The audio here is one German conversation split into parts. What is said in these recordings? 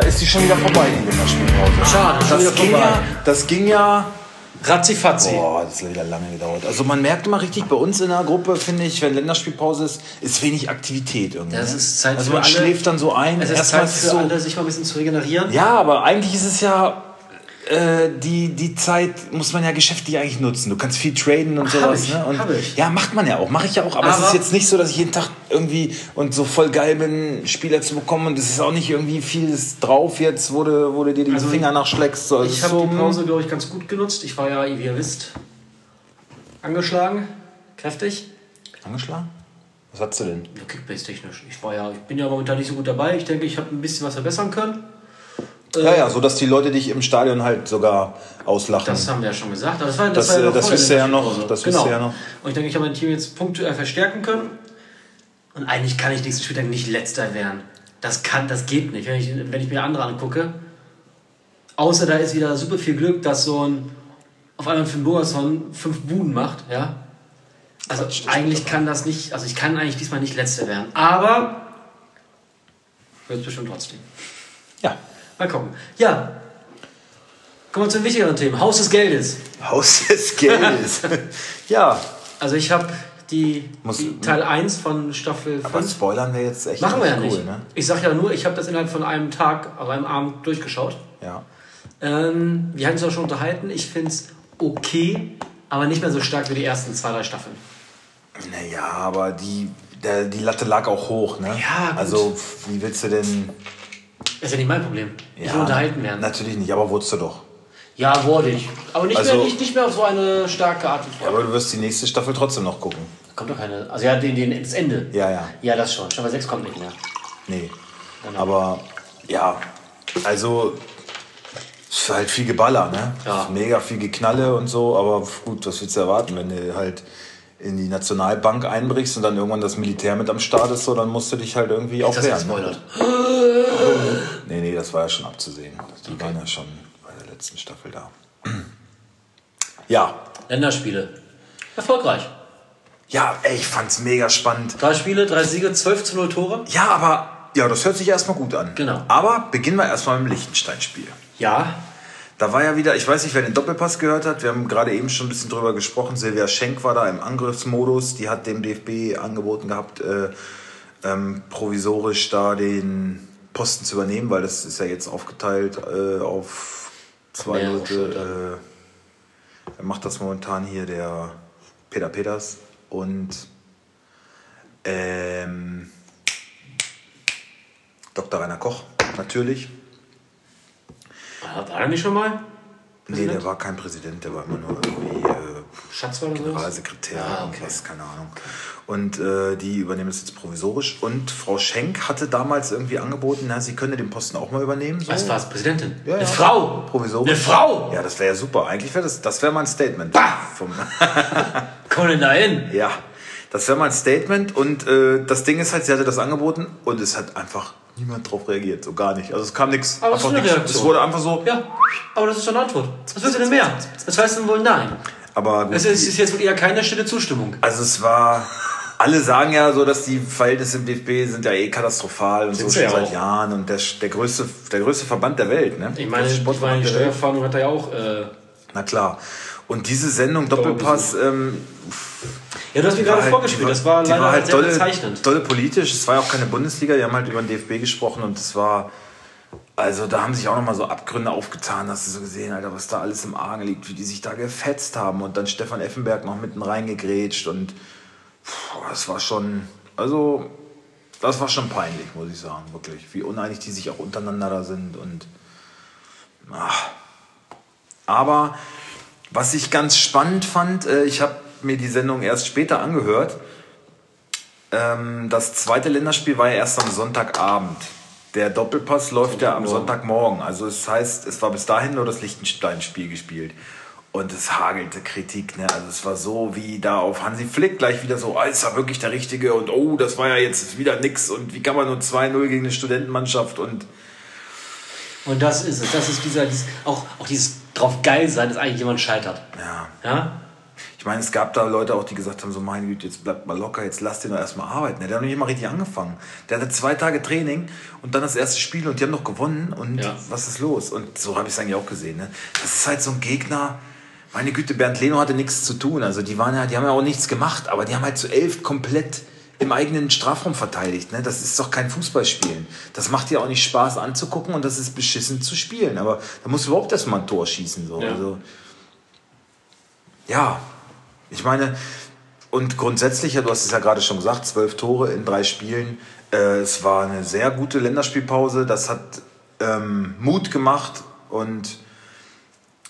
Da ist sie schon wieder vorbei, die Länderspielpause. Schade, schon Das wieder ging, vorbei. ja, das ging ja. Ratzifatzi. Boah, das hat wieder lange gedauert. Also man merkt immer richtig bei uns in der Gruppe, finde ich, wenn Länderspielpause ist, ist wenig Aktivität irgendwie. Das ne? ist Zeit Also man alle- schläft dann so ein. Es ist Erstmal Zeit für so, alle, sich mal ein bisschen zu regenerieren. Ja, aber eigentlich ist es ja äh, die, die Zeit muss man ja geschäftlich eigentlich nutzen. Du kannst viel traden und Hab sowas. ich, ne? und. Ja, macht man ja auch. Mache ich ja auch. Aber, es Aber- ist jetzt nicht so, dass ich jeden Tag irgendwie und so voll geil bin, Spieler zu bekommen. Und es ist auch nicht irgendwie vieles drauf jetzt, wo du, wo du dir die Also, Finger nachschlägst. So, es Ich habe so, die Pause, glaube ich, ganz gut genutzt. Ich war ja, wie ihr wisst, angeschlagen, kräftig. Angeschlagen? Was hast du denn? Kickbase-technisch. Ich, war ja, ich bin ja momentan nicht so gut dabei. Ich denke, ich habe ein bisschen was verbessern können. Ja, ja, so dass die Leute dich im Stadion halt sogar auslachen. Das haben wir ja schon gesagt. Aber Das, war, Das, war äh, noch das wisst ihr ja noch, das wisst genau. ihr ja noch. Und ich denke, ich habe mein Team jetzt punktuell verstärken können. Und eigentlich kann ich nächsten Spieltag nicht letzter werden. Das kann, das geht nicht, wenn ich, wenn ich mir andere angucke. Außer da ist wieder super viel Glück, dass so ein auf einmal Finn Bogerson fünf Buden macht, ja. Also Quatsch, das eigentlich kann das nicht, also ich kann eigentlich diesmal nicht letzter werden. Aber wird es bestimmt trotzdem. ja. Mal gucken. Ja. Kommen wir zu einem wichtigeren Thema. Haus des Geldes. Haus des Geldes. ja. Also ich habe die, Muss- die Teil 1 von Staffel Aber 5. spoilern wir jetzt echt Machen wir ja cool, nicht. ne? Ich sag ja nur, ich habe das innerhalb von einem Tag, also einem Abend durchgeschaut. Ja. Ähm, wir hatten uns auch schon unterhalten. Ich finde es okay, aber nicht mehr so stark wie die ersten zwei, drei Staffeln. Naja, aber die, der, die Latte lag auch hoch, ne? Ja, gut. Also, wie willst du denn. Ist ja nicht mein Problem. Ich Ja, will unterhalten werden. Natürlich nicht, aber wurdest du doch. Ja, wurde ich. Aber nicht, Also- mehr, nicht, nicht mehr auf so eine starke Art und Ja, Weise. aber du wirst die nächste Staffel trotzdem noch gucken. Kommt doch keine. Also ja, den, den, das Ende. Ja, ja. Ja, das schon. Staffel 6 kommt nicht mehr. Nee. Genau. Aber ja, also es ist halt viel Geballer, ne? Ja. Mega viel Geknalle und so, aber gut, was willst du erwarten, wenn du halt in die Nationalbank einbrichst und dann irgendwann das Militär mit am Start ist, so, dann musst du dich halt irgendwie auch Das wehren. gespoilert. Ne? Nee, nee, das war ja schon abzusehen. Die waren ja schon bei der letzten Staffel da. Ja, Länderspiele. Erfolgreich. ja, ey, ich fand's mega spannend. Drei Spiele, drei Siege, 12 zu 0 Tore. Ja, aber ja, das hört sich erstmal gut an. Genau. Aber beginnen wir erstmal mit dem Liechtenstein-Spiel. Ja. Da war ja wieder, ich weiß nicht, wer den Doppelpass gehört hat. Wir haben gerade eben schon ein bisschen drüber gesprochen. Silvia Schenk war da im Angriffsmodus. Die hat dem DFB angeboten gehabt, äh, ähm, provisorisch da den Posten zu übernehmen, weil das ist ja jetzt aufgeteilt äh, auf zwei Mehrere Leute. Äh, er macht das momentan hier der Peter Peters und ähm, Dr. Rainer Koch natürlich. Hat er nicht schon mal? Nee, Präsident? der war kein Präsident, der war immer nur irgendwie äh, Schatz oder so? Generalsekretär, Ah, okay. irgendwas, keine Ahnung. Und äh, die übernehmen das jetzt provisorisch. Und Frau Schenk hatte damals irgendwie angeboten, na, sie könne den Posten auch mal übernehmen. So. Was war es? Präsidentin? Ja, Eine ja. Frau! Provisorisch. Eine Frau! Ja, das wäre ja super. Eigentlich wäre das, das wäre mal ein Statement. Bah! Vom, Komm denn da hin? ja, das wäre mal ein Statement. Und äh, das Ding ist halt, sie hatte das angeboten und es hat einfach niemand drauf reagiert. So gar nicht. Also es kam nichts. Aber es ist Einfach eine nichts. Reaktion. Es wurde einfach so. Ja, aber das ist schon eine Antwort. Was willst du denn mehr? Das heißt dann wohl nein. Aber gut, Es ist, ist jetzt wohl eher keine stille Zustimmung. Also es war, alle sagen ja so, dass die Verhältnisse im DFB sind ja eh katastrophal und so sie schon ja seit auch. Jahren und der, der, größte, der größte Verband der Welt, ne? Ich meine, ich meine die. Steuerfahndung hat er ja auch. Äh Na klar. Und diese Sendung Doppelpass, ähm, ja, du hast mir gerade halt- vorgespielt. Das war leider war halt sehr dolle, bezeichnend. dolle politisch. Es war ja auch keine Bundesliga, die haben halt über den DFB gesprochen und es war, also da haben sich auch nochmal so Abgründe aufgetan, hast du so gesehen, Alter, was da alles im Argen liegt, wie die sich da gefetzt haben und dann Stefan Effenberg noch mitten reingegrätscht und puh, das war schon, also das war schon peinlich, muss ich sagen, wirklich, wie uneinig die sich auch untereinander da sind und ach. aber was ich ganz spannend fand, äh, ich habe mir die Sendung erst später angehört. Ähm, das zweite Länderspiel war ja erst am Sonntagabend. Der Doppelpass läuft ja am Sonntagmorgen. Also es heißt, es war bis dahin nur das Liechtenstein-Spiel gespielt. Und es hagelte Kritik. Ne? Also es war so wie da auf Hansi Flick gleich wieder so, ah, ist er wirklich der Richtige? Und oh, das war ja jetzt wieder nix. Und wie kann man nur 2-0 gegen eine Studentenmannschaft? Und Und das ist es. Das ist dieser, dieses, auch, auch dieses drauf geil sein, dass eigentlich jemand scheitert. ja, Ja? Ich meine, es gab da Leute auch, die gesagt haben, so meine Güte, jetzt bleibt mal locker, jetzt lasst den doch erstmal arbeiten. Der hat noch nicht mal richtig angefangen. Der hatte zwei Tage Training und dann das erste Spiel und die haben noch gewonnen und Ja. was ist los? Und so habe ich es eigentlich auch gesehen. Ne? Das ist halt so ein Gegner, meine Güte, Bernd Leno hatte nichts zu tun. Also die waren ja, die haben ja auch nichts gemacht, aber die haben halt zu elf komplett im eigenen Strafraum verteidigt. Ne? Das ist doch kein Fußballspielen. Das macht ja auch nicht Spaß anzugucken und das ist beschissen zu spielen. Aber da musst du überhaupt erstmal ein Tor schießen. So. Ja. Also, ja, ich meine, und grundsätzlich, ja, du hast es ja gerade schon gesagt, zwölf Tore in drei Spielen. Äh, es war eine sehr gute Länderspielpause. Das hat ähm, Mut gemacht und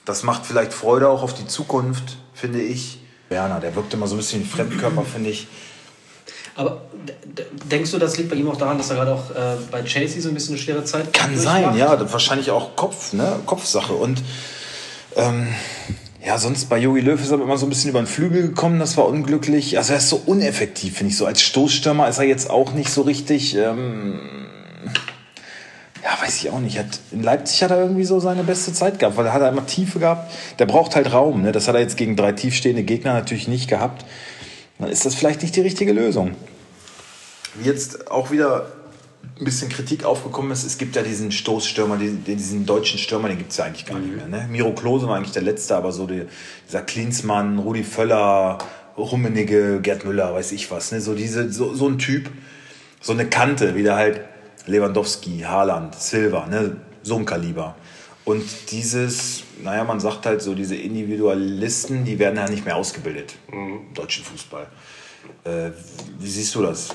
das macht vielleicht Freude auch auf die Zukunft, finde ich. Werner, der wirkt immer so ein bisschen Fremdkörper, finde ich. Aber denkst du, das liegt bei ihm auch daran, dass er gerade auch äh, bei Chelsea so ein bisschen eine schwere Zeit Kann durchmacht? sein, ja. Wahrscheinlich auch Kopf, ne? Kopfsache. Und ähm, ja, sonst bei Jogi Löw ist er immer so ein bisschen über den Flügel gekommen, das war unglücklich. Also er ist so uneffektiv, finde ich. So als Stoßstürmer ist er jetzt auch nicht so richtig. Ähm, ja, weiß ich auch nicht. Hat, in Leipzig hat er irgendwie so seine beste Zeit gehabt, weil er hat immer Tiefe gehabt. Der braucht halt Raum. Ne? Das hat er jetzt gegen drei tiefstehende Gegner natürlich nicht gehabt. Dann ist das vielleicht nicht die richtige Lösung. Jetzt auch wieder ein bisschen Kritik aufgekommen ist, es gibt ja diesen Stoßstürmer, diesen, diesen deutschen Stürmer, den gibt es ja eigentlich gar nicht mehr. Ne? Miro Klose war eigentlich der Letzte, aber so die, dieser Klinsmann, Rudi Völler, Rummenigge, Gerd Müller, weiß ich was. Ne? So, diese, so, so ein Typ, so eine Kante, wie der halt Lewandowski, Haaland, Silva, ne? so ein Kaliber. Und dieses, naja, man sagt halt so, diese Individualisten, die werden ja nicht mehr ausgebildet im deutschen Fußball. Äh, wie siehst du das?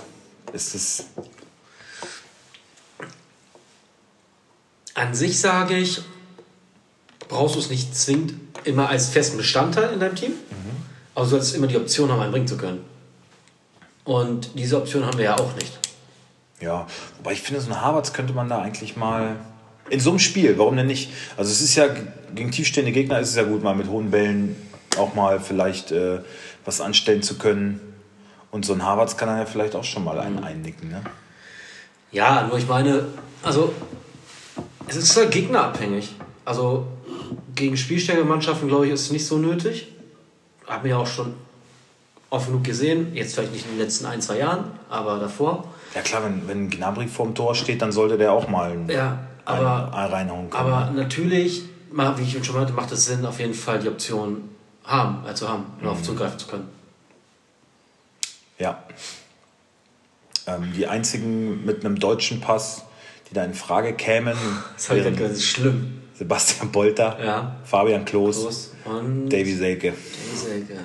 Ist das An sich sage ich, brauchst du es nicht zwingend immer als festen Bestandteil in deinem Team, aber du solltest immer die Option haben, einen bringen zu können. Und diese Option haben wir ja auch nicht. Ja, wobei ich finde, so ein Harvards könnte man da eigentlich mal. In so einem Spiel, warum denn nicht? Also, es ist ja gegen tiefstehende Gegner ist es ja gut, mal mit hohen Bällen auch mal vielleicht äh, was anstellen zu können. Und so ein Harvards kann dann ja vielleicht auch schon mal einen einnicken. Ne? Ja, nur ich meine, also es ist halt gegnerabhängig. Also gegen spielstärkere Mannschaften, glaube ich, ist es nicht so nötig. Haben wir ja auch schon oft genug gesehen. Jetzt vielleicht nicht in den letzten ein, zwei Jahren, aber davor. Ja, klar, wenn, wenn Gnabry vorm Tor steht, dann sollte der auch mal einen, Ja, aber, einen reinhauen können. aber natürlich, wie ich schon meinte, macht es Sinn, auf jeden Fall die Option haben, also haben, und auf zugreifen zu können. Ja. Ähm, die einzigen mit einem deutschen Pass, die da in Frage kämen, Das, ich gedacht, das ist schlimm. Sebastian Polter, Ja. Fabian Klos, Los und Davy Selke. Selke.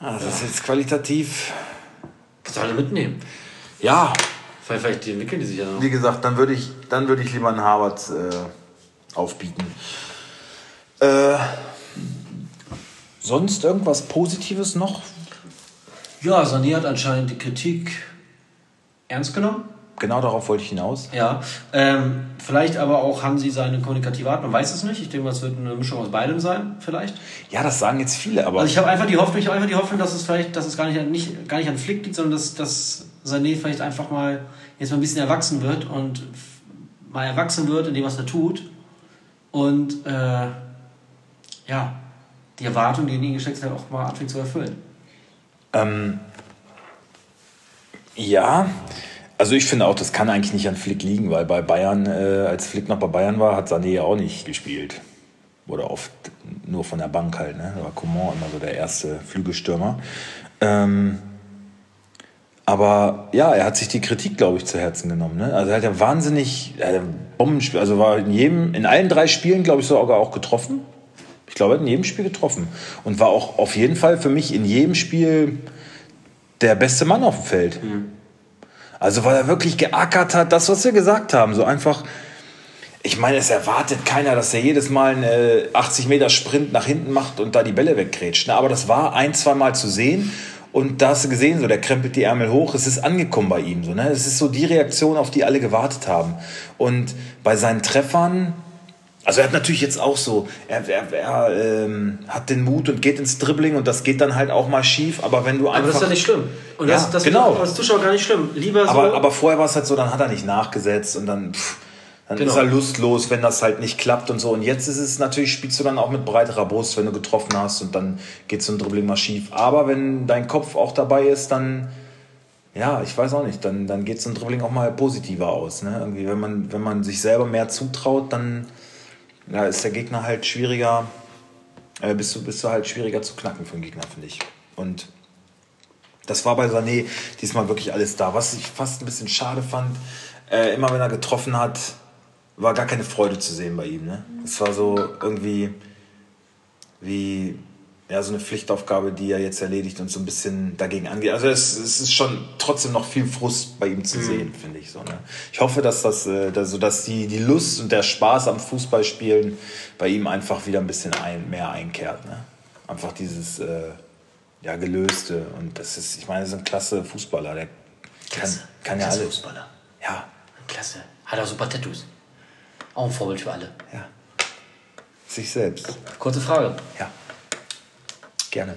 Ah, das ist jetzt qualitativ. Kannst du alle mitnehmen. Ja, Vielleicht, vielleicht entwickeln die sich ja noch. wie gesagt, dann würde ich, dann würde ich lieber einen Harvard äh, aufbieten. Äh, sonst irgendwas Positives noch? Ja, Sané hat anscheinend die Kritik ernst genommen. Genau darauf wollte ich hinaus. Ja, ähm, vielleicht aber auch haben sie seine kommunikative Art, man weiß es nicht. Ich denke es wird eine Mischung aus beidem sein, vielleicht. Ja, das sagen jetzt viele, aber Also ich habe einfach die Hoffnung, ich habe einfach die Hoffnung, dass es vielleicht, dass es gar nicht, an- nicht, gar nicht an Flick liegt, sondern dass, dass Sané vielleicht einfach mal jetzt mal ein bisschen erwachsen wird und mal erwachsen wird in dem, was er tut. Und äh, ja, die Erwartung, die in ihn gesteckt hat, auch mal anfängt zu erfüllen. Ähm, ja, also ich finde auch, das kann eigentlich nicht an Flick liegen, weil bei Bayern, äh, als Flick noch bei Bayern war, hat Sané ja auch nicht gespielt. Oder oft nur von der Bank halt, ne? Da war Coman immer so der erste Flügelstürmer. Ähm, aber ja, er hat sich die Kritik, glaube ich, zu Herzen genommen. Ne? Also er hat ja wahnsinnig, er hat Bombenspiel, also war in jedem, in allen drei Spielen, glaube ich, sogar auch getroffen. Ich glaube, er hat in jedem Spiel getroffen. Und war auch auf jeden Fall für mich in jedem Spiel der beste Mann auf dem Feld. Also weil er wirklich geackert hat, das, was wir gesagt haben. So einfach, ich meine, es erwartet keiner, dass er jedes Mal einen äh, 80 Meter Sprint nach hinten macht und da die Bälle weggrätscht. Ne? Aber das war ein, zwei Mal zu sehen. Und da hast du gesehen, so, der krempelt die Ärmel hoch, es ist angekommen bei ihm. So, ne? Es ist so die Reaktion, auf die alle gewartet haben. Und bei seinen Treffern, also er hat natürlich jetzt auch so, er, er, er ähm, hat den Mut und geht ins Dribbling und das geht dann halt auch mal schief. Aber wenn du einfach... Aber das ist ja nicht schlimm. Und Ja, das, das genau. ist als Zuschauer gar nicht schlimm. Lieber so. Aber, aber vorher war es halt so, dann hat er nicht nachgesetzt und dann, pff, Dann Genau. ist er lustlos, wenn das halt nicht klappt und so. Und jetzt ist es natürlich, spielst du dann auch mit breiterer Brust, wenn du getroffen hast und dann geht so ein Dribbling mal schief. Aber wenn dein Kopf auch dabei ist, dann, ja, ich weiß auch nicht, dann, dann geht so ein Dribbling auch mal positiver aus. Ne? Irgendwie, wenn man, wenn man sich selber mehr zutraut, dann ja, ist der Gegner halt schwieriger, äh, bist, du, bist du halt schwieriger zu knacken für den Gegner, finde ich. Und das war bei Sané diesmal wirklich alles da. Was ich fast ein bisschen schade fand, äh, immer wenn er getroffen hat, war gar keine Freude zu sehen bei ihm. Ne? Es war so irgendwie wie ja, so eine Pflichtaufgabe, die er jetzt erledigt und so ein bisschen dagegen angeht. Also es, es ist schon trotzdem noch viel Frust bei ihm zu sehen, finde ich so. Ne? Ich hoffe, dass das, äh, dass, die, die Lust und der Spaß am Fußballspielen bei ihm einfach wieder ein bisschen ein, mehr einkehrt. Ne? Einfach dieses äh, ja, Gelöste und das ist, ich meine, er ist ein klasse Fußballer, der kann, Klasse. kann ja Klasse alles. Fußballer. Ja, Klasse. Hat auch super Tattoos. Auch ein Vorbild für alle. ja. Sich selbst. Kurze Frage. Ja. Gerne.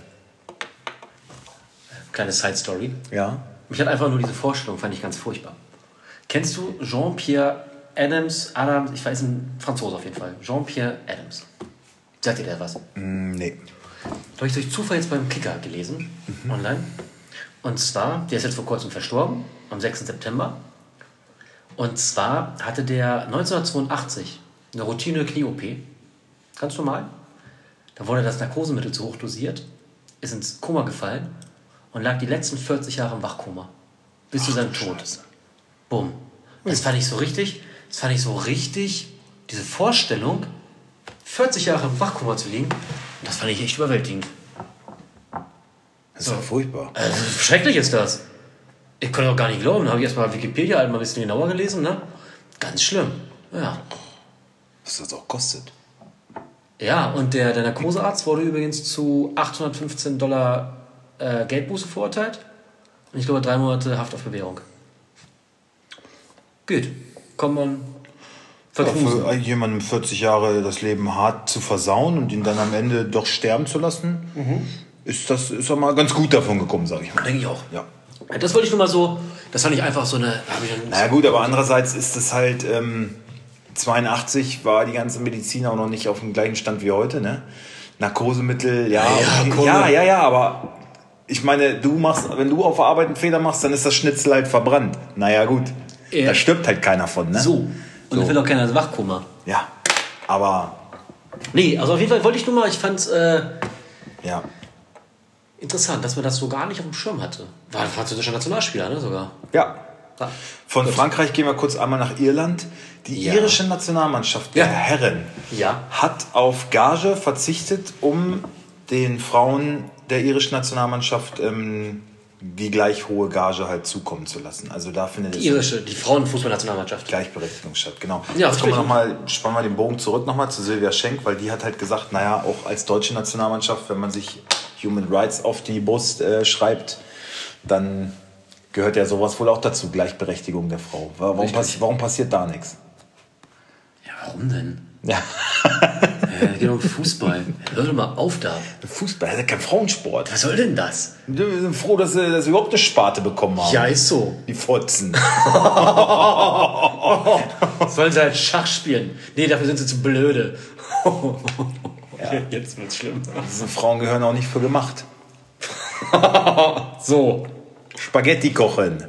Kleine Side Story. Ja. Mich hat einfach nur diese Vorstellung, fand ich ganz furchtbar. Kennst du Jean-Pierre Adams? Adams, ich weiß, ein Franzose auf jeden Fall. Jean-Pierre Adams. Sagt dir der was? Mm, nee. habe ich durch Zufall jetzt beim Kicker gelesen, online. Und zwar, der ist jetzt vor kurzem verstorben, am 6. September. Und zwar hatte der 1982 eine Routine-Knie-OP. Ganz normal. Da wurde das Narkosemittel zu hoch dosiert, ist ins Koma gefallen und lag die letzten 40 Jahre im Wachkoma. Bis zu seinem Tod. Bumm. Das fand ich so richtig, das fand ich so richtig, diese Vorstellung, 40 Jahre im Wachkoma zu liegen, das fand ich echt überwältigend. Das ist ja furchtbar. Also, schrecklich ist das. Ich konnte auch gar nicht glauben. Da habe ich erstmal Wikipedia halt mal ein bisschen genauer gelesen. Ne? Ganz schlimm. Ja. Was das auch kostet. Ja, und der, der Narkosearzt wurde übrigens zu 815 Dollar äh, Geldbuße verurteilt. Und ich glaube drei Monate Haft auf Bewährung. Gut. Kann man Ja, verknusen. für jemandem 40 Jahre das Leben hart zu versauen und ihn dann am Ende doch sterben zu lassen, ist das ist doch mal ganz gut davon gekommen, sage ich mal. Denke ich auch. Ja. Das wollte ich nur mal so, das fand ich einfach so eine. hab ich Naja gut, aber andererseits ist es halt, ähm, 82 war die ganze Medizin auch noch nicht auf dem gleichen Stand wie heute, ne? Narkosemittel, ja, Ja, okay. Ja, ja, ja, aber ich meine, du machst, wenn du auf der Arbeit einen Fehler machst, dann ist das Schnitzel halt verbrannt. Naja gut, Ja. da stirbt halt keiner von, ne? So. Und So. ich will auch keiner ins Wachkoma. Ja, aber, Nee, also auf jeden Fall wollte ich nur mal, ich fand äh, ja. interessant, dass man das so gar nicht auf dem Schirm hatte. War ein französischer Nationalspieler, ne, sogar. Ja. Von Frankreich gehen wir kurz einmal nach Irland. Die Ja. irische Nationalmannschaft der Ja. Herren Ja. hat auf Gage verzichtet, um den Frauen der irischen Nationalmannschaft ähm, die gleich hohe Gage halt zukommen zu lassen. Also da findet Die irische, die Frauenfußballnationalmannschaft. Gleichberechtigung statt. Genau. Ja, Jetzt kommen wir noch mal, spannen wir den Bogen zurück nochmal zu Silvia Schenk, weil die hat halt gesagt, naja, auch als deutsche Nationalmannschaft, wenn man sich Human Rights auf die Brust äh, schreibt, dann gehört ja sowas wohl auch dazu, Gleichberechtigung der Frau. Warum, passi warum passiert da nichts? Ja, warum denn? Ja, geht um Fußball. Hör doch mal auf da. Fußball das ist ja kein Frauensport. Was soll denn das? Wir sind froh, dass sie, dass sie überhaupt eine Sparte bekommen haben. Ja, ist so. Die Fotzen. Sollen sie halt Schach spielen? Nee, dafür sind sie zu blöde. Jetzt wird's schlimm. Diese Frauen gehören auch nicht für gemacht. So. Spaghetti kochen.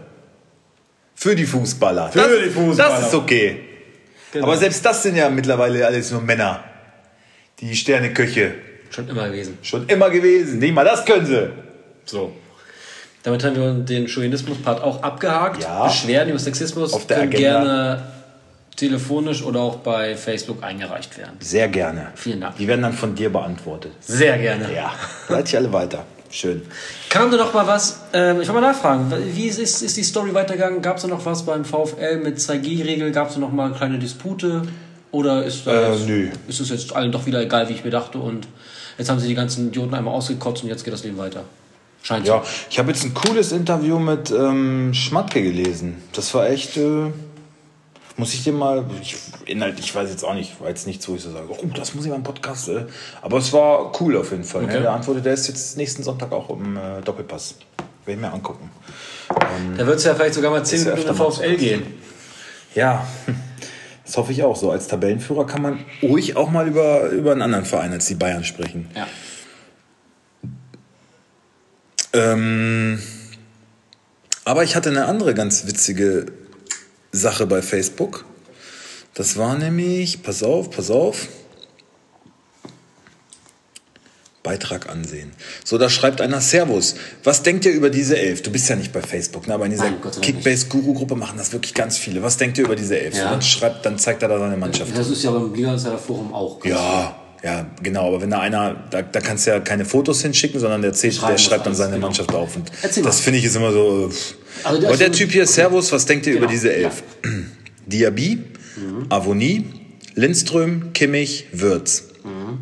Für die Fußballer. Für das, die Fußballer. Das ist okay. Genau. Aber selbst das sind ja mittlerweile alles nur Männer. Die Sterneköche. Schon immer gewesen. Schon immer gewesen. Nicht mal das können sie. So. Damit haben wir den Chauvinismus-Part auch abgehakt. Ja. Beschwerden über Sexismus Auf der können Agenda. gerne telefonisch oder auch bei Facebook eingereicht werden. Sehr gerne. Vielen Dank. Die werden dann von dir beantwortet. Sehr gerne. Ja. Leite ich alle weiter. Schön. Kam da noch mal was? Ähm, ich will mal nachfragen. Wie ist, ist die Story weitergegangen? Gab es da noch was beim VfL mit 2G-Regel? Gab es da noch mal kleine Dispute? Oder ist, Äh, das, nö. ist es jetzt allen doch wieder egal, wie ich mir dachte? Und jetzt haben sie die ganzen Idioten einmal ausgekotzt und jetzt geht das Leben weiter. Scheint Ja, ich habe jetzt ein cooles Interview mit ähm, Schmatke gelesen. Das war echt. Äh, muss ich dir mal. Ich, Inhalt, ich weiß jetzt auch nicht, war jetzt nichts, wo ich so sage, oh, das muss ich mal im Podcast. Äh, aber es war cool auf jeden Fall. Okay. Ne? Der antwortet, der ist jetzt nächsten Sonntag auch im äh, Doppelpass. Werde ich mir angucken. Da wird es ja vielleicht sogar mal 10 Ist ja Minuten VfL gehen. Ja. Das hoffe ich auch. So als Tabellenführer kann man ruhig auch mal über, über einen anderen Verein als die Bayern sprechen. Ja. Ähm, aber ich hatte eine andere ganz witzige Sache bei Facebook. Das war nämlich, pass auf, pass auf. Beitrag ansehen. So, da schreibt einer Servus. Was denkt ihr über diese Elf? Du bist ja nicht bei Facebook, ne? aber in dieser Kickbase-Guru-Gruppe machen das wirklich ganz viele. Was denkt ihr über diese Elf? Ja. Dann, schreibt, dann zeigt er da seine Mannschaft. Das ist ja beim Liga-Insider Forum auch. Ja, ja, genau. Aber wenn da einer, da, da kannst du ja keine Fotos hinschicken, sondern der, zählt, der schreibt dann seine genau. Mannschaft auf. Und Erzähl das finde ich ist immer so. pff. Also ist der Typ hier, Servus, was denkt ihr über Genau, diese Elf? Diaby, Mhm. Avonie, Lindström, Kimmich, Würz. Mhm.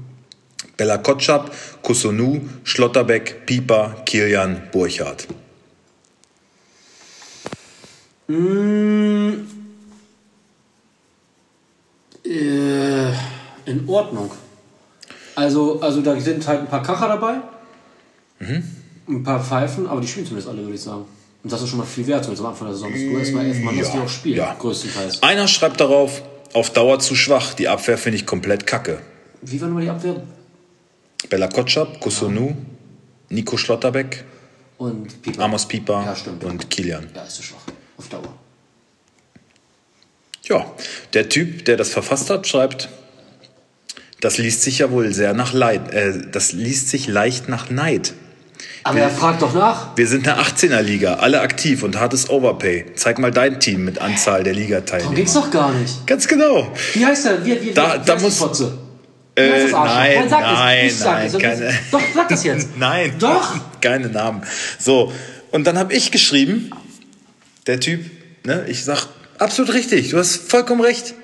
Bella Kotschap, Kusonu, Schlotterbeck, Pieper, Kilian, Burchardt. Äh, in Ordnung. Also, also da sind halt ein paar Kracher dabei. Mhm. Ein paar Pfeifen, aber die spielen zumindest alle, würde ich sagen. Und das ist schon mal viel wert, zumindest am Anfang der Saison. Du erstmal elf Mann, dass die auch spielen, ja. größtenteils. Einer schreibt darauf, auf Dauer zu schwach. Die Abwehr finde ich komplett kacke. Wie war nochmal die Abwehr? Bella Kotschap, Kusonu, Nico Schlotterbeck, Und Pieper. Amos Pieper Ja, stimmt. und Kilian. Ja, ist zu schwach. Auf Dauer. Ja, der Typ, der das verfasst hat, schreibt, das liest sich ja wohl sehr nach Leid, äh, das liest sich leicht nach Neid. Aber er fragt doch nach. Wir sind eine 18er Liga, alle aktiv und hartes Overpay. Zeig mal dein Team mit Anzahl der Darum Ligateilnehmer. ging's doch gar nicht. Ganz genau. Wie heißt der? Wie, wie, Da- wie da muss- Fotze? Äh, nein, es. nein, Ich sag nein, es. keine- Doch, sag das jetzt. Nein. Doch. Keine Namen. So, und dann habe ich geschrieben, der Typ, ne, ich sag, absolut richtig, du hast vollkommen recht.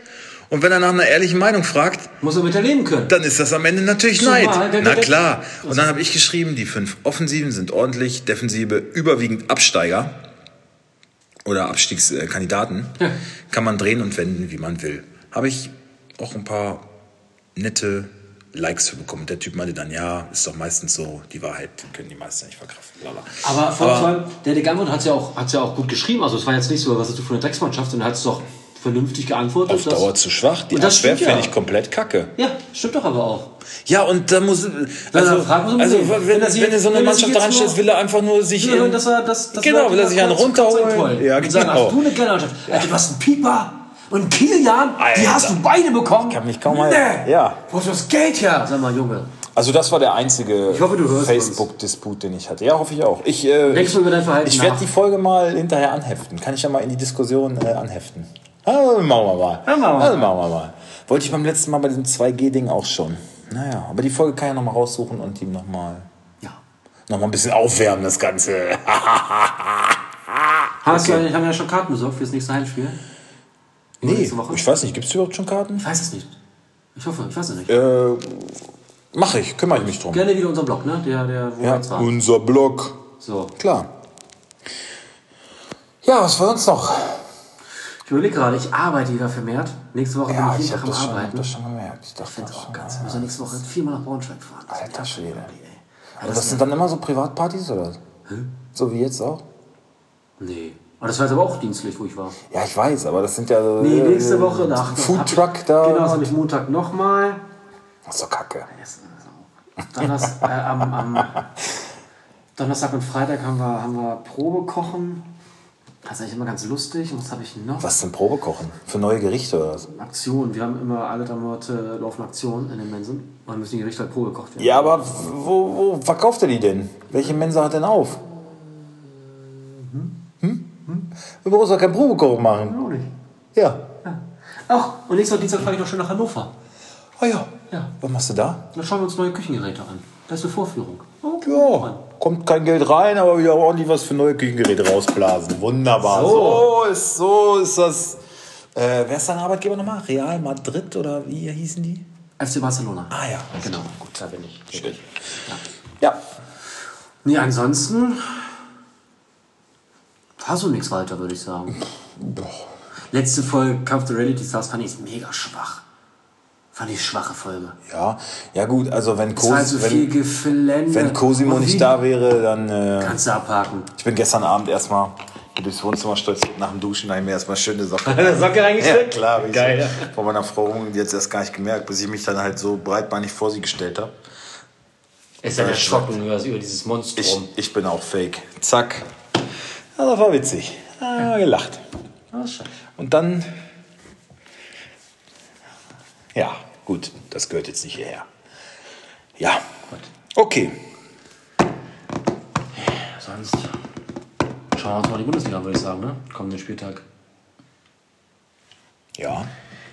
Und wenn er nach einer ehrlichen Meinung fragt, Muss er mit der leben können. dann ist das am Ende natürlich Zumal, Neid. der- Na der- klar. Und dann habe ich geschrieben, die fünf Offensiven sind ordentlich, Defensive überwiegend Absteiger oder Abstiegskandidaten. Ja. Kann man drehen und wenden, wie man will. Habe ich auch ein paar nette Likes für bekommen. Der Typ meinte dann, ja, ist doch meistens so, die Wahrheit können die meisten nicht verkraften. Bla bla. Aber vor allem, der De Gambon hat ja auch, hat's ja auch gut geschrieben. Also es war jetzt nicht so, was hast du für eine Drecksmannschaft, sondern er hat es doch vernünftig geantwortet. Auf Dauer zu schwach, die das Abwehr ja. finde ich komplett kacke. Ja, stimmt doch aber auch. Ja, und da muss. Also, also sehen. wenn, er wenn, du so eine Mannschaft nur- stellst, will er einfach nur sich. Ja, in- dass er, das, das Genau, will er sich einen runterholen. Ja, und sagen, genau. hast du eine geile Mannschaft? Alter, du hast einen Pieper und einen Kilian, die Alter. hast du beide bekommen. Ich kann mich kaum mal- ja. Wo ist das Geld her? Sag mal, Junge. Also das war der einzige Ich Facebook-Disput, den ich hatte. Ja, hoffe ich auch. Ich, äh, Verhalten ich werde die Folge mal hinterher anheften. Kann ich ja mal in die Diskussion äh, anheften. Ah, machen wir mal. Ja, machen wir Also machen wir mal. Wollte ich beim letzten Mal bei diesem 2G-Ding auch schon. Naja, aber die Folge kann ich ja nochmal raussuchen und ihm nochmal Ja. noch mal ein bisschen aufwärmen, das Ganze. Hast du eigentlich, haben ja schon Karten besorgt fürs nächste Heimspiel? nee, nächste Woche? ich weiß nicht, gibt es überhaupt schon Karten? Ich weiß es nicht. Ich hoffe, ich weiß es nicht. Äh, mache ich, kümmere ich mich drum. Gerne wieder unser Blog, ne? Der, der, wo Ja, waren. unser Blog. So. Klar. Ja, was war sonst noch? Ich überlege gerade, ich arbeite wieder vermehrt. Nächste Woche Ja, bin ich ich jeden Tag das, am schon- Arbeiten. das schon gemerkt. Ich dachte Ich finde das auch schon, ganz. ja. Wir müssen nächste Woche viermal nach Braunschweig fahren. Alter Schwede. Ey. Aber das sind dann immer so Privatpartys oder? So wie jetzt auch? Nee. Aber das war jetzt aber auch dienstlich, wo ich war. Ja, ich weiß, aber das sind ja so. Nee, äh, nächste Woche nach. Foodtruck da. Genau, das habe ich Montag nochmal. Das ist doch kacke. Donnerstag, äh, am, am Donnerstag und Freitag haben wir, haben wir Probekochen. Das ist eigentlich immer ganz lustig. Und was habe ich noch? Was denn Probekochen? Für neue Gerichte oder was? Aktionen. Wir haben immer alle drei Monate laufen Aktionen in den Mensen. Und dann müssen die Gerichte halt Probe gekocht werden. Ja, aber wo, wo verkauft er die denn? Welche Mensa hat denn auf? Hm? Du brauchst doch kein Probekochen machen. Auch nicht. Ja. Ach, und nächsten Dienstag fahre ich noch schön nach Hannover. Ah ja. Ja. Was machst du da? Dann schauen wir uns neue Küchengeräte an. Das ist eine Vorführung. Oh, Ja, kommt kein Geld rein, aber wieder ordentlich was für neue Küchengeräte rausblasen. Wunderbar. So. So, ist, so ist das. Äh, wer ist dein Arbeitgeber nochmal? Real Madrid oder wie hießen die? FC Barcelona. Ah ja, Genau, gut, da bin ich. Schön. Ja. Nee, ansonsten war so nichts weiter, würde ich sagen. Letzte Folge Kampf der Reality Stars fand ich mega schwach. Fand ich schwache Folge. Ja, ja gut, also wenn, viel wenn, wenn Cosimo Und nicht wie- da wäre, dann. Äh, Kannst du abhaken. ich bin gestern Abend erstmal Geh durchs Wohnzimmer stolziert nach dem Duschen, da habe ich mir erstmal schöne Socke. Socke Ja, reingesteckt? klar. Ich Geil, so ja. Von meiner Frau die hat erst gar nicht gemerkt, bis ich mich dann halt so breitbeinig vor sie gestellt habe. Ist dann erschrocken über, über dieses Ich, Monstrum. ich bin auch fake. Zack. Ja, das war witzig. Ja, gelacht. Ah, scheiße. Und dann. Ja, gut, das gehört jetzt nicht hierher. Ja. Okay. Sonst schauen wir uns mal die Bundesliga an, würde ich sagen, ne? Kommenden Spieltag. Ja.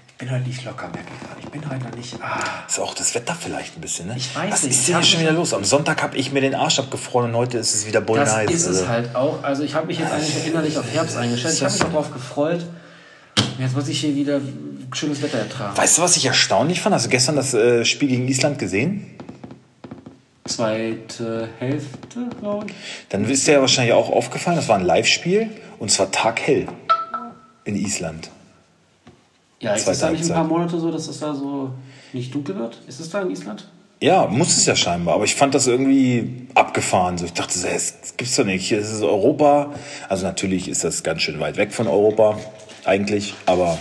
Ich bin heute nicht locker, merke ich gerade. Ich bin heute noch nicht. Ah. Ist auch das Wetter vielleicht ein bisschen, ne? Ich weiß Was nicht. ist Ich denn schon wieder los? Am Sonntag habe ich mir den Arsch abgefroren und heute ist es wieder bull Das ist es also. halt auch. Also ich habe mich jetzt eigentlich innerlich auf Herbst eingestellt. Ich habe mich darauf gefreut. Jetzt muss ich hier wieder schönes Wetter ertragen. Weißt du, was ich erstaunlich fand? Hast du gestern das äh, Spiel gegen Island gesehen? Zweite Hälfte, glaube ich. Dann ist dir ja wahrscheinlich auch aufgefallen, das war ein Live-Spiel und zwar taghell in Island. Ja, ist es da nicht ein paar Monate so, dass es da so nicht dunkel wird? Ist es da in Island? Ja, muss es ja scheinbar, aber ich fand das irgendwie abgefahren. So, ich dachte, das gibt's doch nicht. Hier ist es Europa. Also natürlich ist das ganz schön weit weg von Europa, eigentlich, aber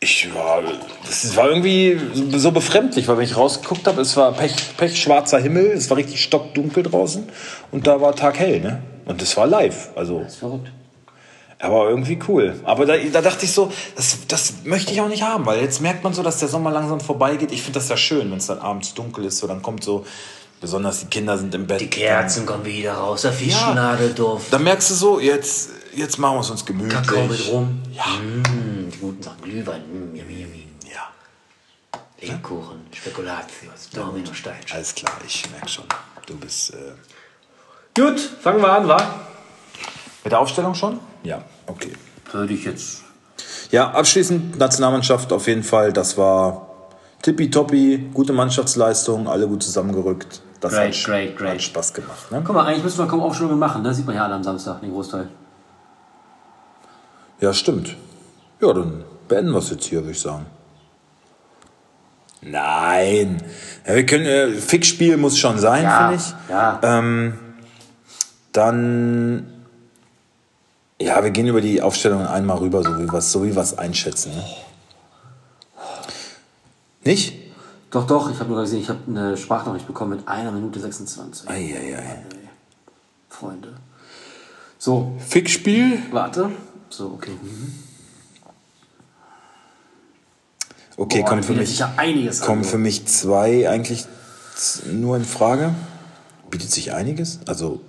ich war, das war irgendwie so befremdlich, weil wenn ich rausgeguckt habe, es war pech, pechschwarzer Himmel, es war richtig stockdunkel draußen und da war taghell, ne? Und es war live, also Das ist verrückt. aber irgendwie cool. Aber da, da dachte ich so, das, das möchte ich auch nicht haben, weil jetzt merkt man so, dass der Sommer langsam vorbeigeht. Ich finde das ja schön, wenn es dann abends dunkel ist. So, dann kommt so, besonders die Kinder sind im Bett. Die Kerzen kommen wieder raus, der Fischnadelduft. Dann merkst du so, jetzt, jetzt machen wir es uns gemütlich. Kakao mit rum. Ja. Mm, die guten Sachen. Glühwein. Mm, yummy, yummy. Ja, Lebkuchen, Spekulatius, Dominostein. alles klar, ich merke schon. Du bist. Äh Gut, fangen wir an, wa? mit der Aufstellung schon? Ja, okay. Würde ich jetzt. Ja, abschließend Nationalmannschaft auf jeden Fall. Das war tippitoppi, gute Mannschaftsleistung, alle gut zusammengerückt. Das Great, hat, great, great. hat Spaß gemacht. Ne? Guck mal, eigentlich müssen wir kaum Aufstellungen machen, ne? Sieht man ja alle am Samstag, den Großteil. Ja, stimmt. Ja, dann beenden wir es jetzt hier, würde ich sagen. Nein. Ja, wir können, äh, Fixspiel muss schon sein, Ja, finde ich. ja. Ähm, dann, ja, wir gehen über die Aufstellung einmal rüber, so wie wir es so wie wir's einschätzen. Ne? Nicht? Doch, doch, ich habe nur gesehen, ich habe eine Sprachnachricht bekommen mit einer Minute 26. Eieiei. Freunde. So, Fixspiel? warte. So, okay. Mhm. Okay, Boah, kommen für mich, kommen für mich zwei eigentlich nur in Frage. Bietet sich einiges? Also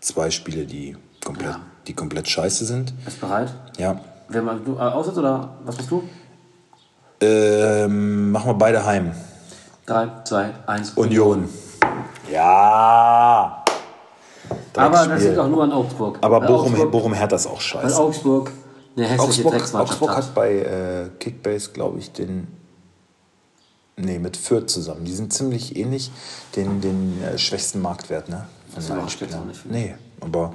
zwei Spiele, die komplett, Ja. die komplett scheiße sind. Bist du bereit? Ja. Wer mal du äh, aussetzt oder was bist du? Ähm, machen wir beide heim. 3, 2, 1. Union. Ja. Aber das liegt auch nur an Augsburg. Aber Weil Bochum, Augsburg, Bochum Hertha ist auch weil scheiße. Augsburg eine hässliche Augsburg, Augsburg hat. hat bei äh, Kickbase, glaube ich, den. Nee, mit Fürth zusammen. Die sind ziemlich ähnlich, den, den äh, schwächsten Marktwert, ne? Von Das den Spielern. auch nicht, finde Nee, aber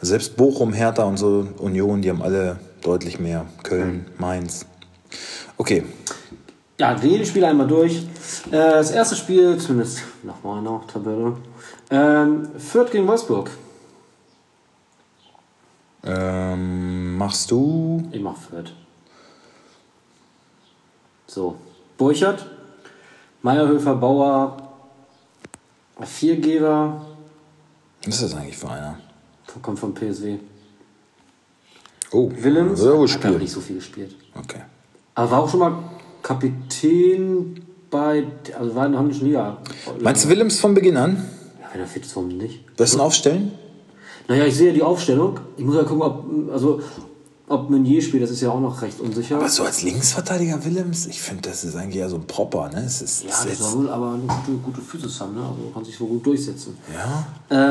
selbst Bochum, Hertha und so, Union, die haben alle deutlich mehr. Köln, Hm. Mainz. Okay, Ja, wir gehen die Spiele einmal durch. Äh, das erste Spiel, zumindest nach meiner Tabelle, ähm, Fürth gegen Wolfsburg. ähm, machst du. Ich mach Fürth. So, Burchard, Meierhöfer, Bauer, Viergeber, Was ist das eigentlich für einer? kommt vom PSW. Oh, Willems, hat aber spielen. nicht so viel gespielt. Okay. Aber war auch schon mal Kapitän bei, also war in der holländischen Liga. Meinst du Willems von Beginn an? Ja, wenn er fit ist, warum nicht? Wirst du ihn aufstellen? Naja, ich sehe die Aufstellung. Ich muss ja gucken, ob, also, ob Meunier spielt, das ist ja auch noch recht unsicher. Aber so als Linksverteidiger Willems, ich finde, das ist eigentlich eher so ein Propper, ne? Es ist, ja, das jetzt, soll wohl aber eine gute, gute Physis haben, ne? Also kann sich wohl gut durchsetzen. ja.